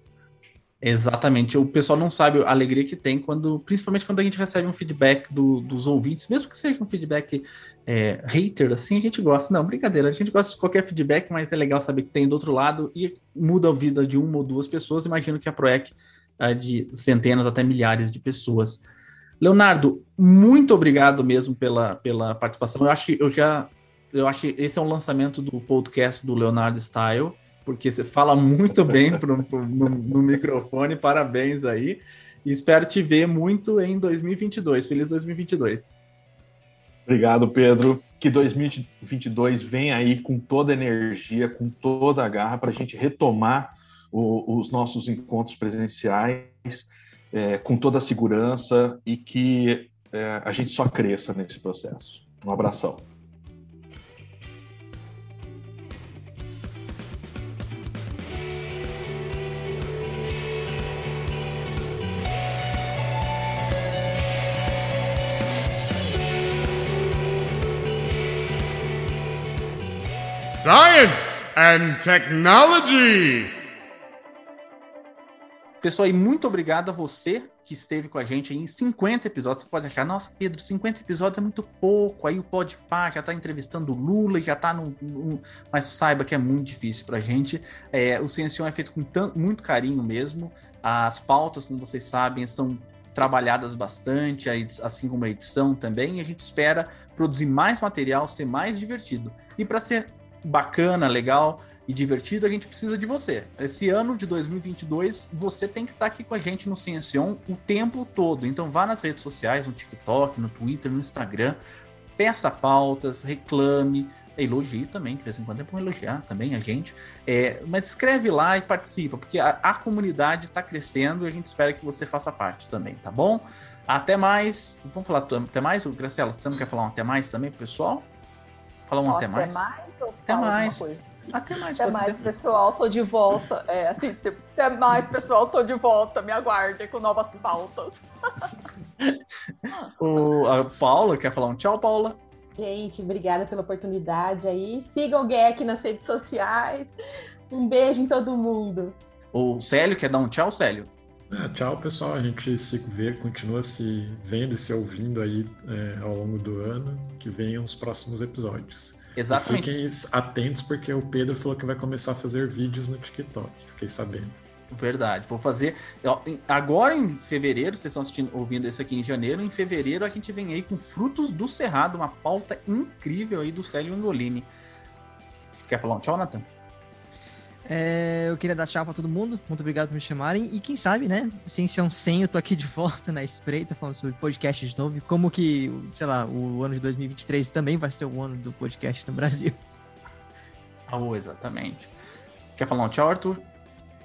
Exatamente. O pessoal não sabe a alegria que tem quando, principalmente quando a gente recebe um feedback do, dos ouvintes, mesmo que seja um feedback é, hater, assim, a gente gosta. Não, brincadeira, a gente gosta de qualquer feedback, mas é legal saber que tem do outro lado e muda a vida de uma ou duas pessoas. Imagino que a Proec de centenas até milhares de pessoas. Leonardo, muito obrigado mesmo pela, pela participação. Eu acho eu já eu acho que esse é um lançamento do podcast do Leonardo Style, porque você fala muito bem pro, pro, no, no, microfone. Parabéns aí. E espero te ver muito em 2022. Feliz 2022. Obrigado, Pedro. Que 2022 venha aí com toda a energia, com toda a garra para a gente retomar o, os nossos encontros presenciais é, com toda a segurança e que é, a gente só cresça nesse processo. Um abração. Science and Technology. Pessoal, e muito obrigado a você que esteve com a gente em 50 episódios. Você pode achar, nossa, Pedro, 50 episódios é muito pouco. Aí o Podpah já está entrevistando o Lula, já está no, no, Mas saiba que é muito difícil para a gente. É, o Ciencião é feito com tanto, muito carinho mesmo. As pautas, como vocês sabem, são trabalhadas bastante, assim como a edição também. E a gente espera produzir mais material, ser mais divertido. E para ser bacana, legal, e divertido, a gente precisa de você. Esse ano de 2022, você tem que estar aqui com a gente no Ciencion o tempo todo. Então vá nas redes sociais, no TikTok, no Twitter, no Instagram, peça pautas, reclame, elogie também, de vez em quando é bom elogiar também a gente. É, mas escreve lá e participa, porque a, a comunidade está crescendo e a gente espera que você faça parte também, tá bom? Até mais. Vamos falar até mais, Graciela? Você não quer falar um até mais também pro pessoal? Falar um até, até mais? mais até mais. Até mais, Até mais, ser. pessoal, tô de volta. É, assim, tipo, até mais, pessoal, tô de volta. Me aguardem com novas pautas. o, a Paula, quer falar um tchau, Paula? Gente, obrigada pela oportunidade aí. Sigam o GEC nas redes sociais. Um beijo em todo mundo. O Célio quer dar um tchau, Célio? É, tchau, pessoal. A gente se vê, continua se vendo e se ouvindo aí é, ao longo do ano. Que venham os próximos episódios. Exatamente. E fiquem atentos porque o Pedro falou que vai começar a fazer vídeos no TikTok. Fiquei sabendo. Verdade, vou fazer. Agora em fevereiro, vocês estão assistindo, ouvindo esse aqui em janeiro. Em fevereiro a gente vem aí com Frutos do Cerrado, uma pauta incrível aí do Célio Angolini. Quer falar um tchau, Nathan? É, eu queria dar tchau pra todo mundo. Muito obrigado por me chamarem. E quem sabe, né? Ciência 100, eu tô aqui de volta na espreita, falando sobre podcast de novo. Como que, sei lá, o ano de 2023 também vai ser o ano do podcast no Brasil. Oh, exatamente. Quer falar um tchau, Arthur?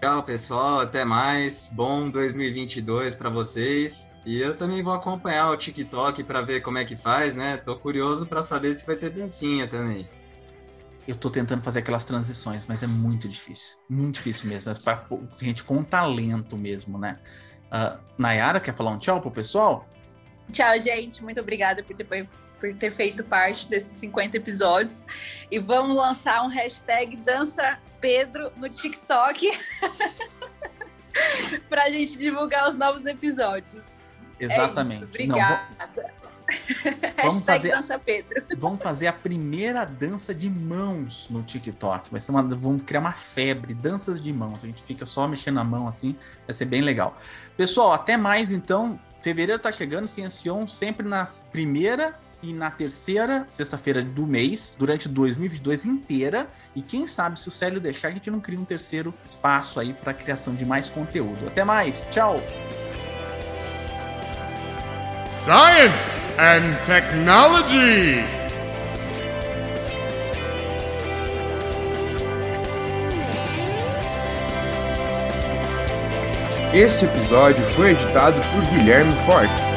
Tchau, pessoal. Até mais. Bom 2022 para vocês. E eu também vou acompanhar o TikTok para ver como é que faz, né? Tô curioso para saber se vai ter dancinha também. Eu tô tentando fazer aquelas transições, mas é muito difícil. Muito difícil mesmo. É para gente com talento mesmo, né? Uh, Nayara, quer falar um tchau pro pessoal? Tchau, gente. Muito obrigada por ter, por ter feito parte desses 50 episódios. E vamos lançar um hashtag Dança Pedro no TikTok para a gente divulgar os novos episódios. Exatamente. É obrigada. Não, vamos fazer, dança Pedro. Vamos fazer a primeira dança de mãos no TikTok. Vai ser uma, vamos criar uma febre, danças de mãos. A gente fica só mexendo a mão assim, vai ser bem legal. Pessoal, até mais então. Fevereiro tá chegando, Ciencion sempre na primeira e na terceira sexta-feira do mês, durante 2022 inteira. E quem sabe, se o Célio deixar, a gente não cria um terceiro espaço aí para criação de mais conteúdo. Até mais, tchau! Science and Technology. Este episódio foi editado por Guilherme Fortes.